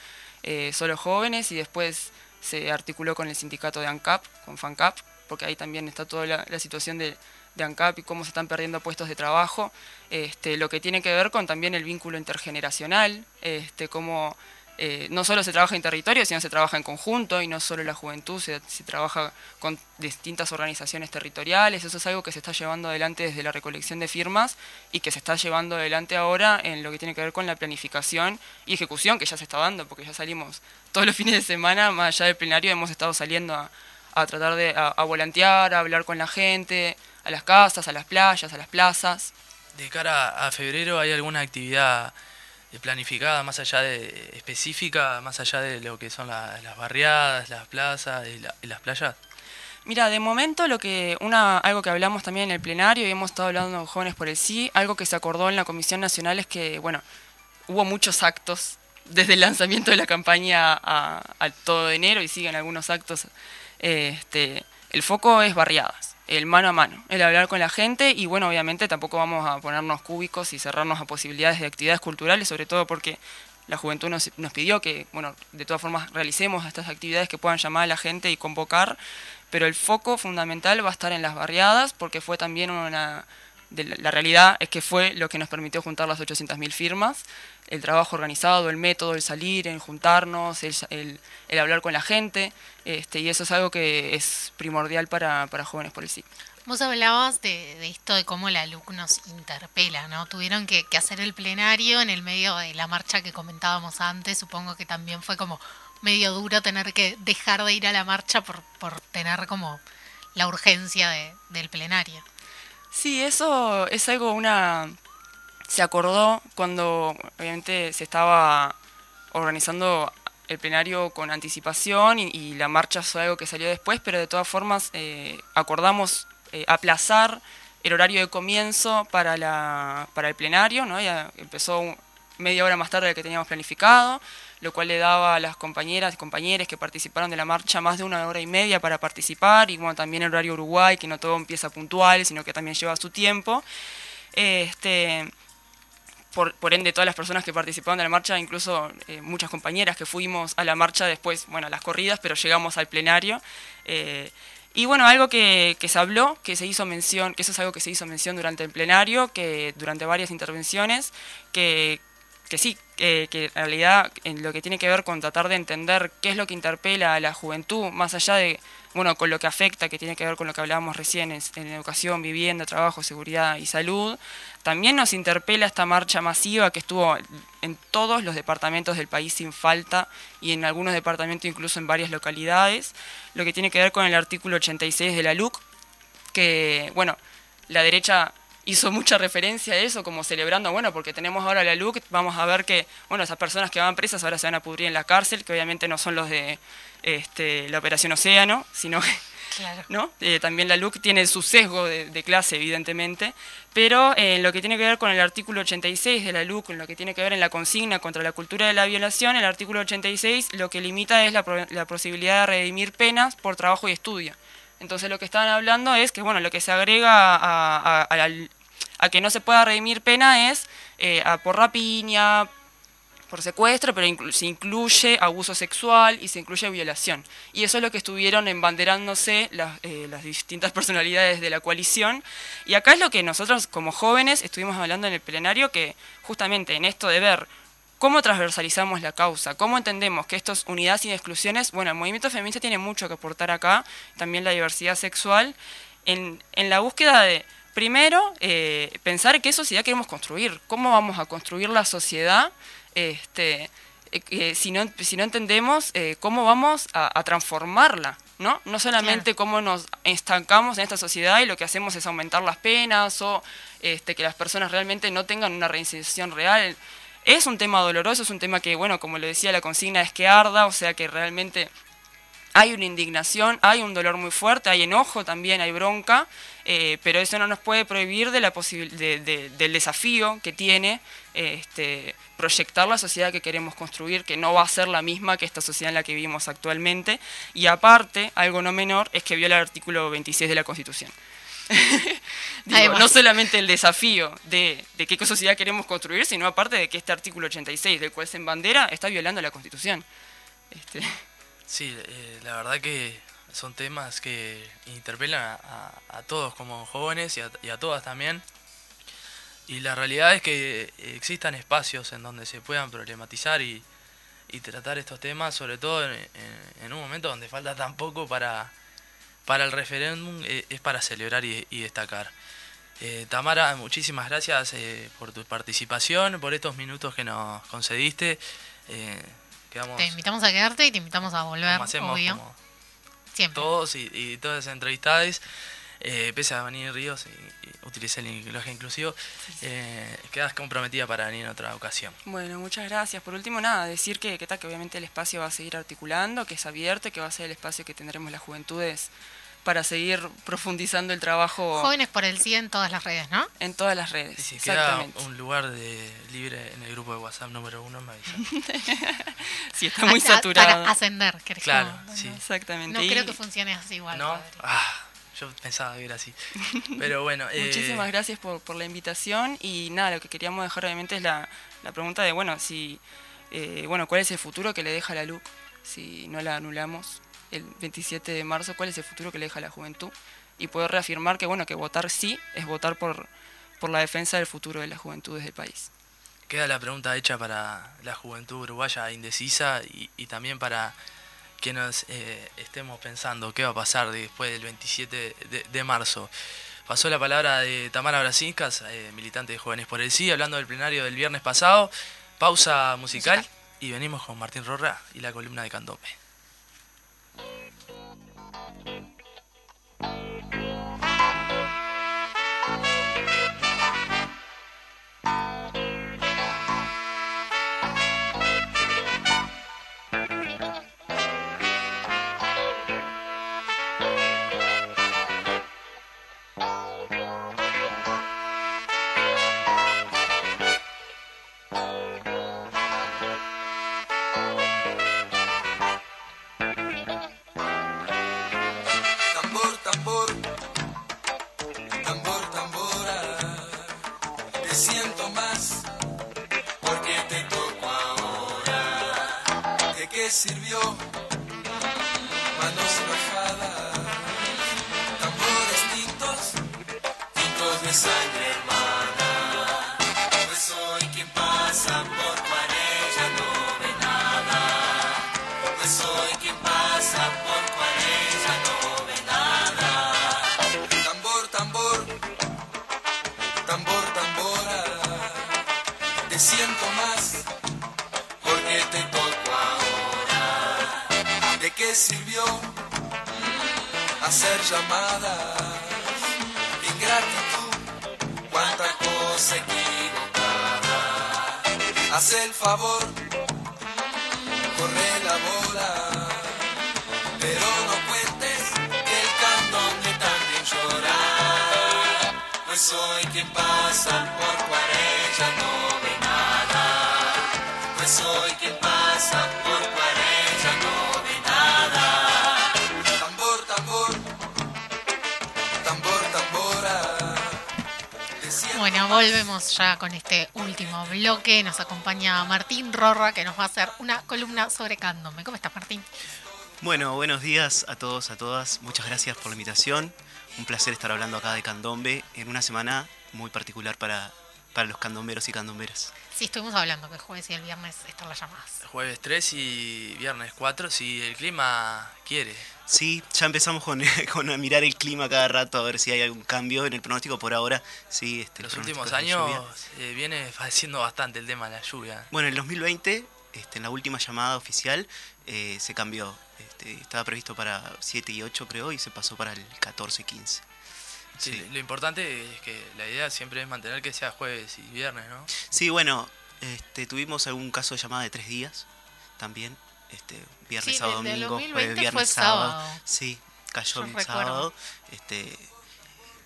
eh, solo jóvenes y después se articuló con el sindicato de ANCAP, con FANCAP, porque ahí también está toda la, situación de, de, ANCAP y cómo se están perdiendo puestos de trabajo, este, lo que tiene que ver con también el vínculo intergeneracional, este, cómo eh, no solo se trabaja en territorio, sino se trabaja en conjunto y no solo la juventud, se, trabaja con distintas organizaciones territoriales. Eso es algo que se está llevando adelante desde la recolección de firmas y que se está llevando adelante ahora en lo que tiene que ver con la planificación y ejecución que ya se está dando, porque ya salimos todos los fines de semana, más allá del plenario, hemos estado saliendo a, tratar de a volantear, a hablar con la gente, a las casas, a las playas, a las plazas. De cara a febrero, ¿hay alguna actividad? Planificada, más allá de específica, más allá de lo que son las barriadas, las plazas y, las playas? Mira, de momento lo que una algo que hablamos también en el plenario y hemos estado hablando con jóvenes por el sí, algo que se acordó en la Comisión Nacional es que, bueno, hubo muchos actos desde el lanzamiento de la campaña a, todo enero y siguen algunos actos. Este, el foco es barriadas el mano a mano, el hablar con la gente y bueno, obviamente tampoco vamos a ponernos cúbicos y cerrarnos a posibilidades de actividades culturales, sobre todo porque la juventud nos, nos pidió que, bueno, de todas formas realicemos estas actividades que puedan llamar a la gente y convocar, pero el foco fundamental va a estar en las barriadas porque fue también una la realidad es que fue lo que nos permitió juntar las 800.000 firmas, el trabajo organizado, el método, el salir, el juntarnos, el, el, hablar con la gente, este, y eso es algo que es primordial para, para jóvenes por el sí. Vos hablabas de, de, esto de cómo la LUC nos interpela, ¿no? Tuvieron que, que, hacer el plenario en el medio de la marcha que comentábamos antes, supongo que también fue como medio duro tener que dejar de ir a la marcha por, por tener como la urgencia de, del plenario. Sí, eso es algo, una... Se acordó cuando obviamente se estaba organizando el plenario con anticipación y, la marcha fue algo que salió después, pero de todas formas eh, acordamos eh, aplazar el horario de comienzo para, la, para el plenario, ¿no? Ya empezó media hora más tarde de que teníamos planificado. Lo cual le daba a las compañeras y compañeros que participaron de la marcha más de una hora y media para participar, y bueno, también el horario Uruguay, que no todo empieza puntual, sino que también lleva su tiempo. Este, por, ende, todas las personas que participaron de la marcha, incluso eh, muchas compañeras que fuimos a la marcha después, bueno, a las corridas, pero llegamos al plenario. Eh, y bueno, algo que, que, se habló, que se hizo mención, que eso es algo que se hizo mención durante el plenario, que durante varias intervenciones, que, que sí, que, en realidad en lo que tiene que ver con tratar de entender qué es lo que interpela a la juventud, más allá de, bueno, con lo que afecta, que tiene que ver con lo que hablábamos recién en educación, vivienda, trabajo, seguridad y salud, también nos interpela esta marcha masiva que estuvo en todos los departamentos del país sin falta y en algunos departamentos incluso en varias localidades, lo que tiene que ver con el artículo 86 de la LUC, que, bueno, la derecha hizo mucha referencia a eso, como celebrando, bueno, porque tenemos ahora la LUC, vamos a ver que, bueno, esas personas que van presas ahora se van a pudrir en la cárcel, que obviamente no son los de este, la Operación Océano, sino que Claro. ¿no? Eh, también la LUC tiene su sesgo de, de clase, evidentemente, pero eh, en lo que tiene que ver con el artículo 86 de la LUC, en lo que tiene que ver en la consigna contra la cultura de la violación, el artículo 86 lo que limita es la, la posibilidad de redimir penas por trabajo y estudio. Entonces lo que están hablando es que bueno, lo que se agrega a, la, a que no se pueda redimir pena es eh, por rapiña, por secuestro, pero se incluye abuso sexual y se incluye violación. Y eso es lo que estuvieron embanderándose las, eh, las distintas (laughs) personalidades de la coalición. Y acá es lo que nosotros como jóvenes estuvimos hablando en el plenario, que justamente en esto de ver cómo transversalizamos la causa, cómo entendemos que esto es unidad sin exclusiones, bueno, el movimiento feminista tiene mucho que aportar acá, también la diversidad sexual, en, en la búsqueda de... Primero, eh, pensar qué sociedad queremos construir, cómo vamos a construir la sociedad este, eh, si, no, si no entendemos eh, cómo vamos a, a, transformarla, ¿no? No solamente claro. cómo nos estancamos en esta sociedad y lo que hacemos es aumentar las penas o este, que las personas realmente no tengan una reinserción real. Es un tema doloroso, es un tema que, bueno, como lo decía la consigna, es que arda, o sea que realmente hay una indignación, hay un dolor muy fuerte, hay enojo también, hay bronca, eh, pero eso no nos puede prohibir de la de, de, del desafío que tiene este, proyectar la sociedad que queremos construir, que no va a ser la misma que esta sociedad en la que vivimos actualmente, y aparte, algo no menor, es que viola el artículo 26 de la Constitución. Digo, no solamente el desafío de, de, qué sociedad queremos construir, sino aparte de que este artículo 86, del cual se embandera, está violando la Constitución. Este... Sí, eh, la verdad que son temas que interpelan a, a, a todos como jóvenes y a, y a, todas también. Y la realidad es que existan espacios en donde se puedan problematizar y, y tratar estos temas, sobre todo en, en, en, un momento donde falta tan poco para, para el referéndum, eh, es para celebrar y, y destacar. Eh, Tamara, muchísimas gracias eh, por tu participación, por estos minutos que nos concediste. Quedamos, te invitamos a quedarte y te invitamos a volver, como hacemos, obvio. Como Siempre. Todos y, y todas las entrevistadas, eh, pese a venir Ríos y, y utilicé el lenguaje inclusivo, eh, quedas comprometida para venir en otra ocasión. Bueno, muchas gracias. Por último, nada, decir que, que, que obviamente el espacio va a seguir articulando, que es abierto, que va a ser el espacio que tendremos las juventudes para seguir profundizando el trabajo. Jóvenes por el sí en todas las redes, ¿no? En todas las redes. Y si queda un lugar de libre en el grupo de WhatsApp número uno, me avisa. (laughs) sí, está muy a, saturado. Para ascender, ¿querés Claro, no, sí. Exactamente. No y... creo que funcione así igual. ¿No? Yo pensaba que era así. Pero bueno. (laughs) Eh... Muchísimas gracias por, por, la invitación y nada, lo que queríamos dejar obviamente es la, la pregunta de, bueno, si, eh, bueno, ¿cuál es el futuro que le deja la LUC si no la anulamos? el 27 de marzo cuál es el futuro que le deja la juventud y poder reafirmar que bueno que votar sí es votar por, por la defensa del futuro de las juventudes del país. Queda la pregunta hecha para la juventud uruguaya indecisa y, y también para que nos eh, estemos pensando qué va a pasar después del 27 de, marzo. Pasó la palabra de Tamara Brasinskas, eh, militante de Jóvenes por el Sí, hablando del plenario del viernes pasado. Pausa musical, y venimos con Martín Rorra y la columna de Candombe. Ya con este último bloque. Nos acompaña Martín Rorra, que nos va a hacer una columna sobre Candombe. ¿Cómo estás, Martín? Bueno, buenos días a todos, a todas. Muchas gracias por la invitación. Un placer estar hablando acá de candombe en una semana muy particular para, para los candomberos y candomberas. Sí, estuvimos hablando que el jueves y el viernes están las llamadas. Jueves 3 y viernes 4, si el clima quiere. Sí, ya empezamos con, (laughs) con a mirar el clima cada rato a ver si hay algún cambio en el pronóstico. Por ahora, sí. Este, Los últimos años eh, viene padeciendo bastante el tema de la lluvia. Bueno, en el 2020, este, en la última llamada oficial, eh, se cambió. Este, estaba previsto para 7 y 8, creo, y se pasó para el 14 y 15. Sí, Sí. Lo importante es que la idea siempre es mantener que sea jueves y viernes, ¿no? Sí, bueno, este, tuvimos algún caso de llamada de tres días también. Este, viernes, Sí, sábado, domingo, 2020 jueves, viernes, fue sábado. sábado. Sí, cayó recuerdo. sábado. Este,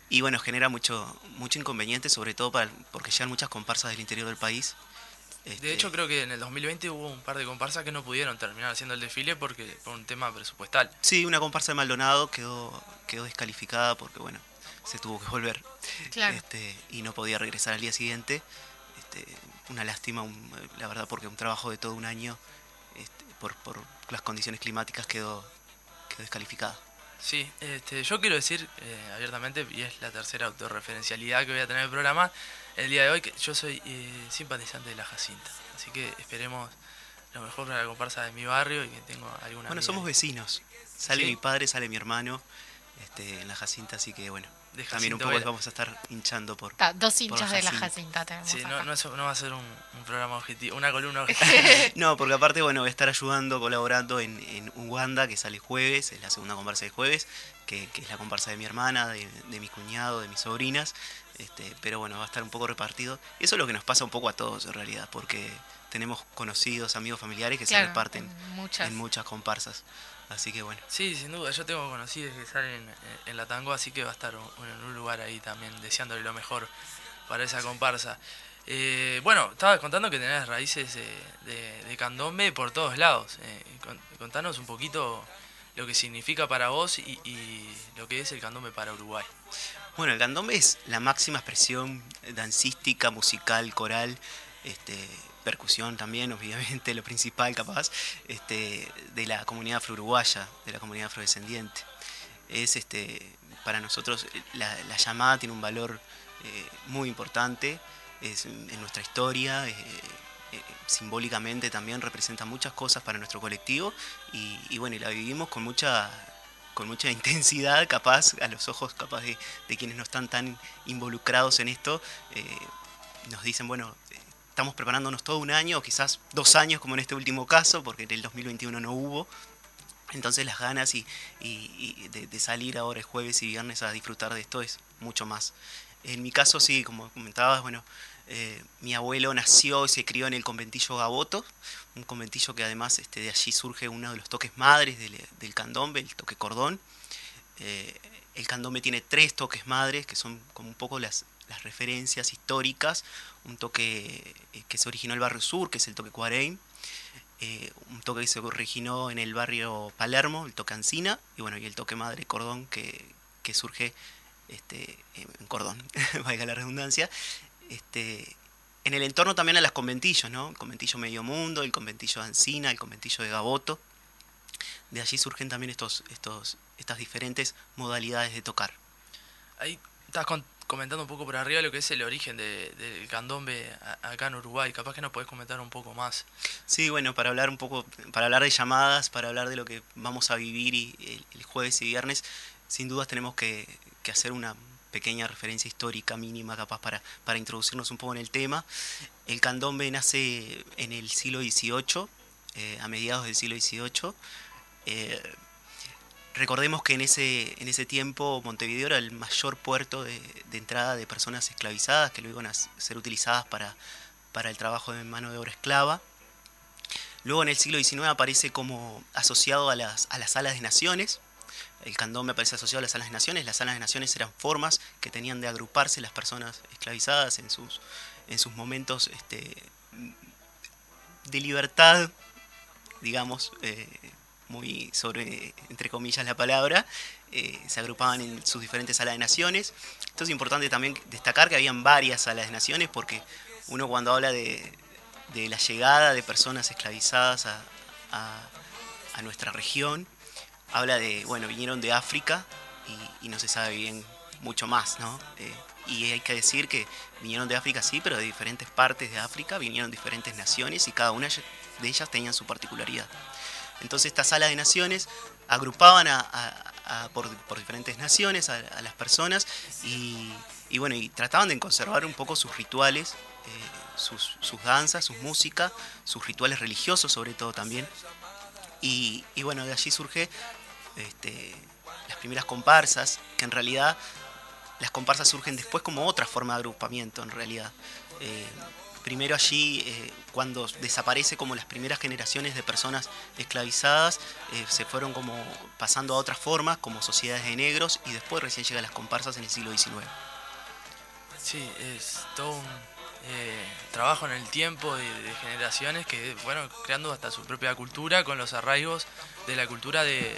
y bueno, genera mucho, mucho inconveniente, sobre todo para, porque llegan muchas comparsas del interior del país. Este, De hecho, creo que en el 2020 hubo un par de comparsas que no pudieron terminar haciendo el desfile porque por un tema presupuestal. Sí, una comparsa de Maldonado quedó, quedó descalificada porque, bueno, se tuvo que volver. Claro. Este, y no podía regresar al día siguiente. Este, una lástima, un- la verdad, porque un trabajo de todo un año, este, por, por las condiciones climáticas, quedó, quedó descalificada. Sí, este, yo quiero decir eh, abiertamente, y es la tercera autorreferencialidad que voy a tener en el programa, el día de hoy, que yo soy eh, simpatizante de la Jacinta. Así que esperemos lo mejor para la comparsa de mi barrio y que tengo alguna. Bueno, somos ahí. vecinos. Sale Sí. mi padre, sale mi hermano este, en la Jacinta, así que bueno, De también un Jacinto poco Vera. vamos a estar hinchando por... Dos hinchas la de la Jacinta. Tenemos Sí, no, no, es- no va a ser un, un programa objetivo, una columna (laughs) objetiva. (laughs) No, porque aparte, bueno, voy a estar ayudando, colaborando en, en Uganda, que sale jueves, es la segunda comparsa de jueves, que, que es la comparsa de mi hermana, de, de mi cuñado, de mis sobrinas. Este, pero bueno, va a estar un poco repartido. Y eso es lo que nos pasa un poco a todos en realidad, porque tenemos conocidos, amigos, familiares que Claro, se reparten en muchas. en muchas comparsas. Así que bueno. Sí, sin duda, yo tengo conocidos que salen en, en la tango, así que va a estar un- en un lugar ahí también, deseándole lo mejor para esa comparsa. Eh, bueno, estabas contando que tenés raíces eh, de, de candombe por todos lados. Eh, con- contanos un poquito lo que significa para vos y, y lo que es el candombe para Uruguay. Bueno, el candombe es la máxima expresión dancística, musical, coral, este, percusión también, (laughs) obviamente, lo principal capaz, este, de la comunidad afro-uruguaya, de la comunidad afrodescendiente. Es este, para nosotros la, la llamada tiene un valor eh, muy importante, es en nuestra historia, eh, eh, simbólicamente también representa muchas cosas para nuestro colectivo y, bueno, y la vivimos con mucha con mucha (laughs) intensidad, capaz, a los ojos capaz de, de quienes no están tan involucrados en esto, nos dicen, bueno, estamos preparándonos todo un año, o quizás dos años como en este último caso, porque en el 2021 no hubo. Entonces las ganas y, de salir ahora el jueves y viernes a disfrutar de esto es mucho más. En mi caso, sí, como comentabas, bueno, eh, mi abuelo nació y se crió en el conventillo Gaboto, un conventillo que además este, de allí surge uno de los toques madres del, del candombe, el toque cordón. Eh, el candombe tiene tres toques madres, que son como un poco las, las referencias históricas. Un toque eh, que se originó en el barrio sur, que es el toque Cuareim. Eh, un toque que se originó en el barrio Palermo, el toque Ancina. Y bueno, y el toque madre cordón, que, que surge este, en Cordón, (laughs) valga la redundancia. Este, en el entorno también a las conventillos, ¿no? El conventillo Medio Mundo, el conventillo Ancina, el conventillo de Gaboto. De allí surgen también estos, estos, estas diferentes modalidades de tocar. Ahí estás con- comentando un poco por arriba lo que es el origen de- del candombe acá en Uruguay. Capaz que nos podés comentar un poco más. Sí, bueno, para hablar un poco, para hablar de llamadas, para hablar de lo que vamos a vivir y el, jueves y viernes, sin dudas tenemos que, que hacer una pequeña referencia histórica mínima capaz para, para introducirnos un poco en el tema. El candombe nace en el siglo XVIII, eh, a mediados del siglo XVIII. Recordemos que en ese, en ese tiempo Montevideo era el mayor puerto de, entrada de personas esclavizadas que luego iban a ser utilizadas para, para el trabajo de mano de obra esclava. Luego en el siglo XIX aparece como asociado a las, a las salas de naciones. El candombe aparece asociado a las salas de naciones. Las salas de naciones eran formas que tenían de agruparse las personas esclavizadas en sus, en sus momentos este, de libertad, digamos, eh, muy sobre, entre comillas, la palabra. eh, se agrupaban en sus diferentes salas de naciones. Esto es importante también destacar que habían varias salas de naciones porque uno cuando habla de, de la llegada de personas esclavizadas a, a- a nuestra región, habla de, bueno, vinieron de África y, y no se sabe bien mucho más, ¿no? Eh, y hay que decir que vinieron de África, sí, pero de diferentes partes de África, vinieron diferentes naciones y cada una de ellas tenían su particularidad. Entonces estas salas de naciones agrupaban a, por, diferentes naciones a, las personas y, bueno, y trataban de conservar un poco sus rituales, eh, sus, danzas, sus música, sus rituales religiosos sobre todo también. Y, y bueno, de allí surge este, las primeras comparsas, que en realidad las comparsas surgen después como otra forma de agrupamiento en realidad. Eh, primero allí, eh, cuando desaparece como las primeras generaciones de personas esclavizadas, eh, se fueron como pasando a otras formas, como sociedades de negros, y después recién llegan las comparsas en el siglo XIX. Sí, es todo un eh, trabajo en el tiempo de, generaciones que fueron creando hasta su propia cultura con los arraigos de la cultura de,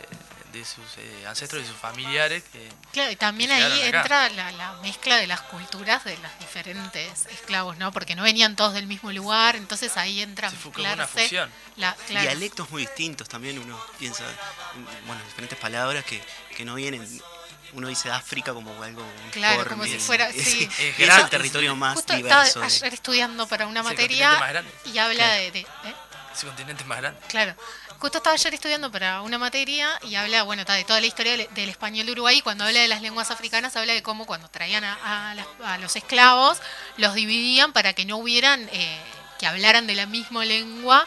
de sus eh, ancestros y sus familiares. Que, Claro, y también que ahí entra la, la mezcla de las culturas de los diferentes esclavos, ¿no? Porque no venían todos del mismo lugar, entonces ahí entra Se fue como una fusión. la- claro. Dialectos muy distintos también, uno piensa, en, bueno, diferentes palabras que, que no vienen, uno dice África como algo Claro, como si fuera- es, sí. es Es territorio más Justo estaba diverso. de- ayer estudiando para una materia y habla de... de- ¿eh? Ese continente más grande. Claro. Justo estaba ayer estudiando para una materia y habla, bueno, está de toda la historia del, español de Uruguay. Cuando habla de las lenguas africanas, habla de cómo cuando traían a, las- a los esclavos, los dividían para que no hubieran, eh, que hablaran de la misma lengua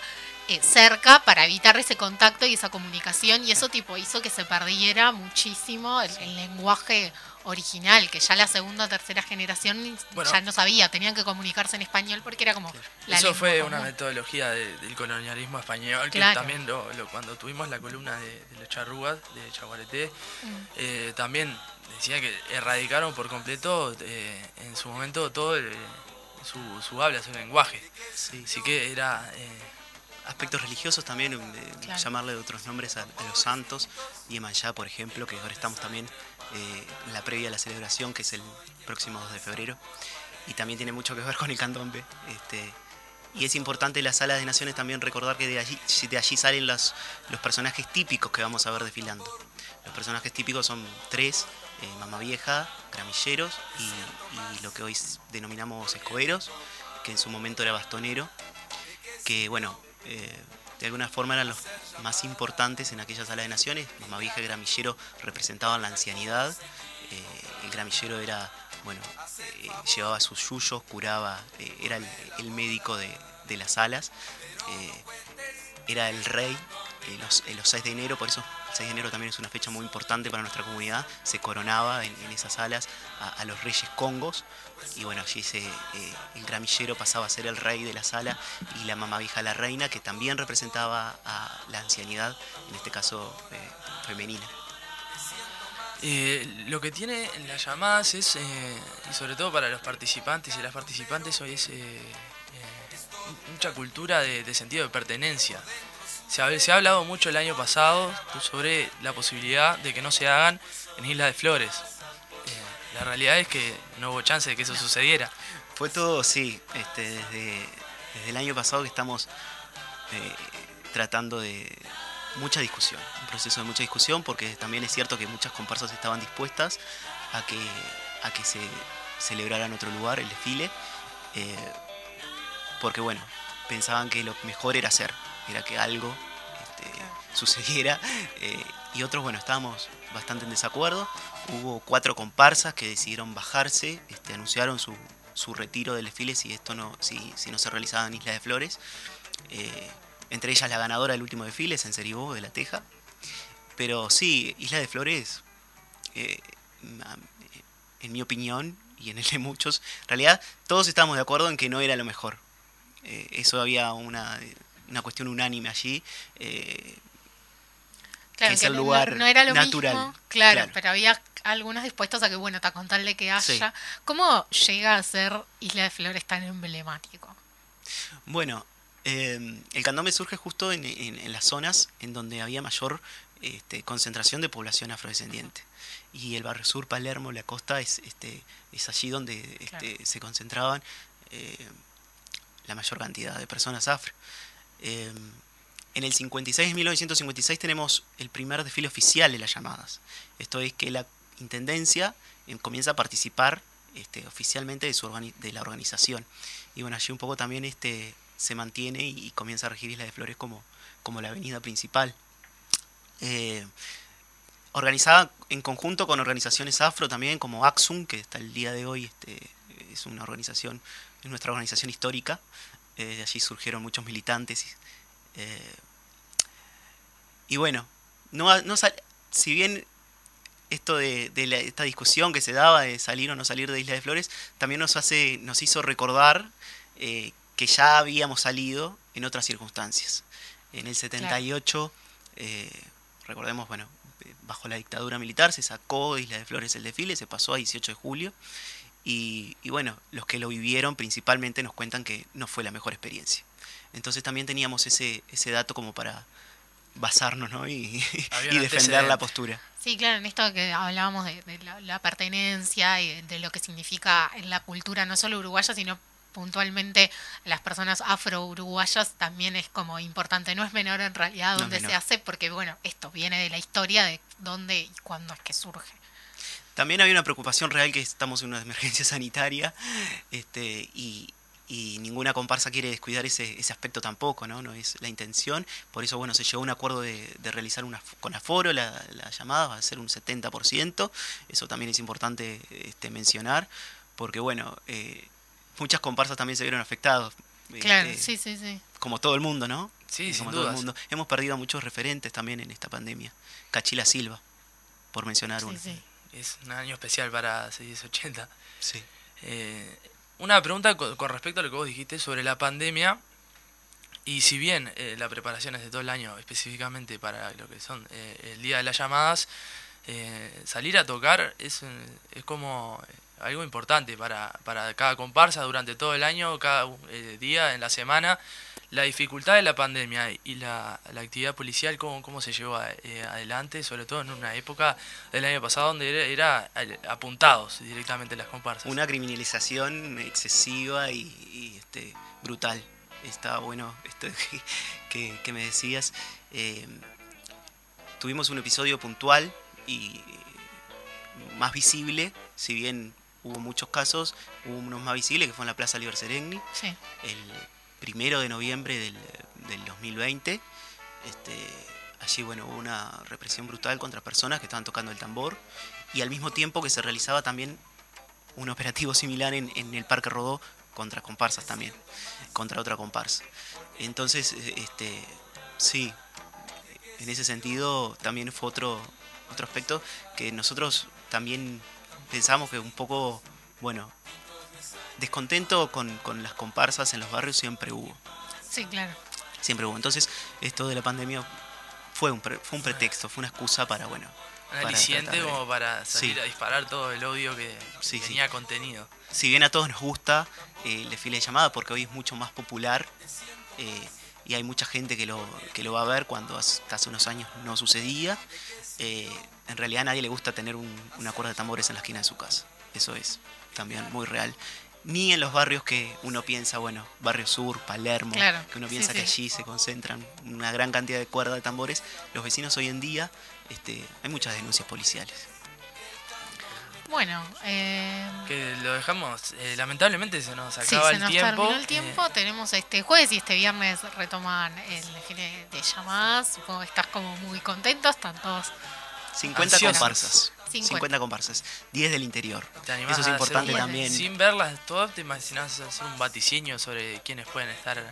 eh, cerca para evitar ese contacto y esa comunicación. Y eso tipo hizo que se perdiera muchísimo el lenguaje original, que ya la segunda o tercera generación Bueno. ya no sabía, tenían que comunicarse en español porque era como la Eso fue común. una metodología de- del colonialismo español, que también lo, lo- cuando tuvimos la columna de, de los charrúas, de Chaguareté, eh, también decía que erradicaron por completo eh, en su momento todo el- su, su habla, su lenguaje. Sí. Así que era... eh, aspectos religiosos también, Claro. llamarle de otros nombres a, a los santos, Yemayá, por ejemplo, que ahora estamos también eh, la previa a la celebración, que es el próximo 2 de febrero, y también tiene mucho que ver con el candombe. Este, y es importante las salas de naciones también recordar que de allí, de allí salen los, los personajes típicos que vamos a ver desfilando. Los personajes típicos son tres, eh, Mamá Vieja, Gramilleros y, y lo que hoy denominamos escoberos, que en su momento era bastonero, que bueno, eh, de alguna forma eran los más importantes en aquella sala de naciones. Mamá Vieja y Gramillero representaban la ancianidad. eh, el gramillero era, bueno, eh, llevaba sus yuyos, curaba, eh, era el, médico de, de las salas. era el rey los, los 6 de enero, por eso 6 de enero también es una fecha muy importante para nuestra comunidad. Se coronaba en, esas salas a, los reyes congos y bueno, allí se, eh, el gramillero pasaba a ser el rey de la sala y la mamá vieja la reina, que también representaba a la ancianidad, en este caso eh, femenina. Eh, lo que tiene las llamadas es, eh, y sobre todo para los participantes y las participantes, hoy es mucha cultura de sentido de pertenencia. Se ha, hablado mucho el año pasado sobre la posibilidad de que no se hagan en Isla de Flores. Eh, la realidad es que no hubo chance de que eso sucediera. Fue todo, sí, este, desde, desde el año pasado que estamos eh, tratando de mucha discusión, un proceso de mucha discusión, porque también es cierto que muchas comparsas estaban dispuestas a que, a que se celebrara en otro lugar el desfile, eh, porque bueno, pensaban que lo mejor era hacer, era que algo este, sucediera, (laughs) eh, y otros, bueno, estábamos bastante en desacuerdo. Hubo cuatro comparsas que decidieron bajarse, este, anunciaron su, su retiro del desfile si esto no, si, si no se realizaba en Isla de Flores. Eh, entre ellas la ganadora del último desfile, Senseribó de la Teja. Pero sí, Isla de Flores, eh, ma- en mi opinión y en el de muchos, en realidad todos estábamos de acuerdo en que no era lo mejor. Eh, eso había una, una cuestión unánime allí. eh, Claro, que es el no- lugar no, era lo natural. mismo, claro, Claro. pero había algunos dispuestos a que, bueno, ta, con tal de que haya. Sí. ¿Cómo llega a ser Isla de Flores tan emblemático? Bueno, eh, el candombe surge justo en, en- en las zonas en donde había mayor este, concentración de población afrodescendiente. Y el barrio sur, Palermo, la costa, es, este, es allí donde este, se concentraban eh, la mayor cantidad de personas afro. Eh, en el 56, 1956, tenemos el primer desfile oficial de las llamadas. Esto es que la intendencia eh, comienza a participar este, oficialmente de, la organización. Y bueno, allí un poco también este, se mantiene y, y comienza a regir Isla de Flores como, como la avenida principal. Eh, organizada en conjunto con organizaciones afro también, como Axum, que hasta el día de hoy este, es una organización, es nuestra organización histórica. Eh, de allí surgieron muchos militantes. y, eh, y bueno, no, no sal- si bien esto de, de la- esta discusión que se daba de salir o no salir de Isla de Flores, también nos hace, nos hizo recordar eh, que ya habíamos salido en otras circunstancias. En el 78, eh, recordemos, bueno, bajo la dictadura militar se sacó de Isla de Flores el desfile, se pasó a 18 de julio. Y, y bueno, los que lo vivieron principalmente nos cuentan que no fue la mejor experiencia. Entonces también teníamos ese, ese dato como para basarnos ¿no? y, (laughs) defender la postura. Sí, claro, en esto que hablábamos de, de la, la pertenencia y de, de lo que significa en la cultura no solo uruguaya, sino puntualmente las personas afro-uruguayas también es como importante, no es menor en realidad No dónde se hace, porque bueno, esto viene de la historia de dónde y cuándo es que surge. También había una preocupación real que estamos en una emergencia (laughs) sanitaria este, y, y ninguna comparsa quiere descuidar ese, ese aspecto tampoco, ¿no? No es la intención. Por eso, bueno, se llegó a un acuerdo de, de realizar una, con aforo, la, la llamada va a ser un 70%. Eso también es importante este, mencionar, porque, bueno, eh, muchas comparsas también se vieron afectadas. Claro, este, sí, sí, sí. Como todo el mundo, ¿no? Sí, como sin todo el mundo. Hemos perdido a muchos referentes también en esta pandemia. Cachila Silva, por mencionar sí, uno. sí. Es un año especial para 680. Sí. Eh, una pregunta con, con respecto a lo que vos dijiste sobre la pandemia. Y si bien eh, la preparación es de todo el año, específicamente para lo que son eh, el día de las llamadas, eh, salir a tocar es, eh, es como eh, algo importante para, para cada comparsa durante todo el año, cada eh, día, en la semana. La dificultad de la pandemia y la, la actividad policial, ¿cómo, cómo se llevó eh, adelante? Sobre todo en una época del año pasado donde era, apuntados directamente las comparsas. Una criminalización excesiva y, este, brutal. Está bueno esto (laughs) que- que me decías. Eh, tuvimos un episodio puntual y más visible, si bien hubo muchos casos, hubo unos más visibles que fue en la Plaza Liber Serengni, sí. el primero de noviembre del, del 2020. Este, allí bueno, hubo una represión brutal contra personas que estaban tocando el tambor y al mismo tiempo que se realizaba también un operativo similar en, en el Parque Rodó contra comparsas también, contra otra comparsa. Entonces, este, sí, en ese sentido también fue otro, otro aspecto que nosotros también pensamos que un poco, bueno, descontento con, con las comparsas en los barrios siempre hubo, Sí, claro. siempre hubo. Entonces, esto de la pandemia fue un, pre- fue un pretexto, fue una excusa para, bueno, Un para aliciente de- como para salir Sí. a disparar todo el odio que Sí, sí. tenía contenido. si bien a todos nos gusta eh, el desfile de llamada porque hoy es mucho más popular eh, y hay mucha gente que lo, que lo va a ver cuando hasta hace unos años no sucedía, eh, en realidad a nadie le gusta tener un, una cuerda de tambores en la esquina de su casa. Eso es también muy real. ni en los barrios que uno piensa, bueno, Barrio Sur, Palermo, Claro, que uno sí, piensa sí. que allí se concentran una gran cantidad de cuerdas de tambores. Los vecinos hoy en día, este, hay muchas denuncias policiales. Bueno, eh, Que lo dejamos, eh, lamentablemente se nos sí, acaba se el nos tiempo. terminó el tiempo. eh, Tenemos este jueves y este viernes retoman el desfile de llamadas. Supongo que estás como muy contento. Están todos 50 Ansiosos. comparsas. 50. 50 comparsas. 10 del interior. ¿te animás Eso es hacer importante también. Sin verlas todas, ¿te imaginas hacer un vaticinio sobre quiénes pueden estar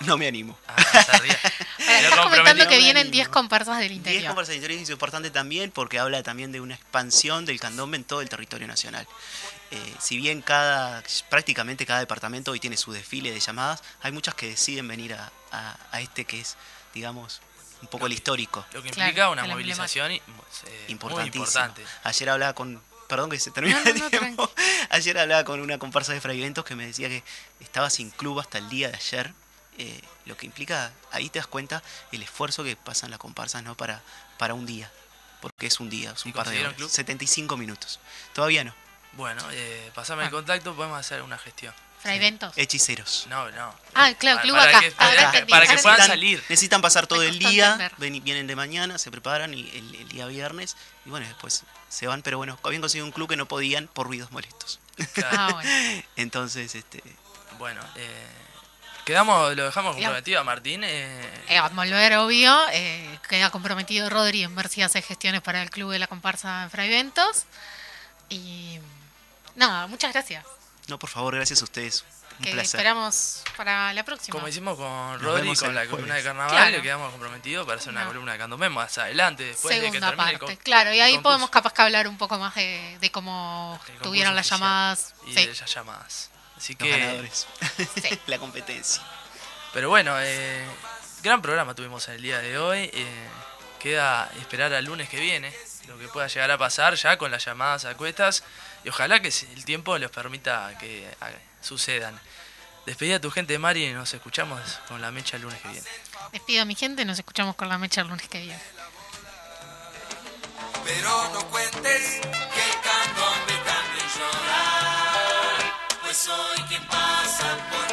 No me animo. a, a esa ría? Ahora, Pero estás comentando que vienen animo. 10 comparsas del 10 interior. comparsas interiores es importante también porque habla también de una expansión del candombe en todo el territorio nacional. Eh, si bien cada prácticamente cada departamento hoy tiene su desfile de llamadas, hay muchas que deciden venir a, a- a este que es, digamos, un poco el histórico. Lo que Claro, implica una movilización y- eh, muy importante. Ayer hablaba con. Perdón que se termina No, no, el no, tiempo. (laughs) Ayer hablaba con una comparsa de fragmentos que me decía que estaba sin club hasta el día de ayer. eh, lo que implica, ahí te das cuenta el esfuerzo que pasan las comparsas ¿no? para, para un día. Porque es un día, es ¿Y un par de horas. club? 75 minutos. Todavía no. Bueno, eh, pasame Ah. el contacto, podemos hacer una gestión. Fraiventos. Hechiceros. No, no. Ah, claro, Para- club para acá. que- Ahora para- que puedan salir. Necesitan pasar todo el día, ven- vienen de mañana, se preparan y el, el día viernes y bueno, después se van, pero bueno, habían conseguido un club que no podían por ruidos molestos. Claro. Ah, bueno. (laughs) Entonces, este, Bueno, eh, quedamos, lo dejamos comprometido a Martín. eh, Eh, a volver, obvio, eh, queda comprometido Rodri en ver si hace gestiones para el club de la comparsa en Fraiventos. Y nada, muchas gracias. No, por favor, gracias a ustedes. Un Que placer. esperamos para la próxima. como hicimos con Rodri con el la columna de carnaval, Claro. le quedamos comprometidos para hacer una No. columna de candomé más adelante, después de que Segunda termine el parte, con- claro, y ahí concurso. podemos capaz que hablar un poco más de, de cómo el tuvieron las llamadas. Y Sí, de esas llamadas. Así Los que, ganadores. Sí. (laughs) la competencia. pero bueno, eh, gran programa tuvimos el día de hoy. eh, queda esperar al lunes que viene lo que pueda llegar a pasar ya con las llamadas a cuestas y ojalá que el tiempo les permita que sucedan. Despedida a tu gente, Mari, y nos escuchamos con la mecha el lunes que viene. despido a mi gente, nos escuchamos con la mecha el lunes que viene. Pero no cuentes que el candombe también llora, pues hoy quien pasa por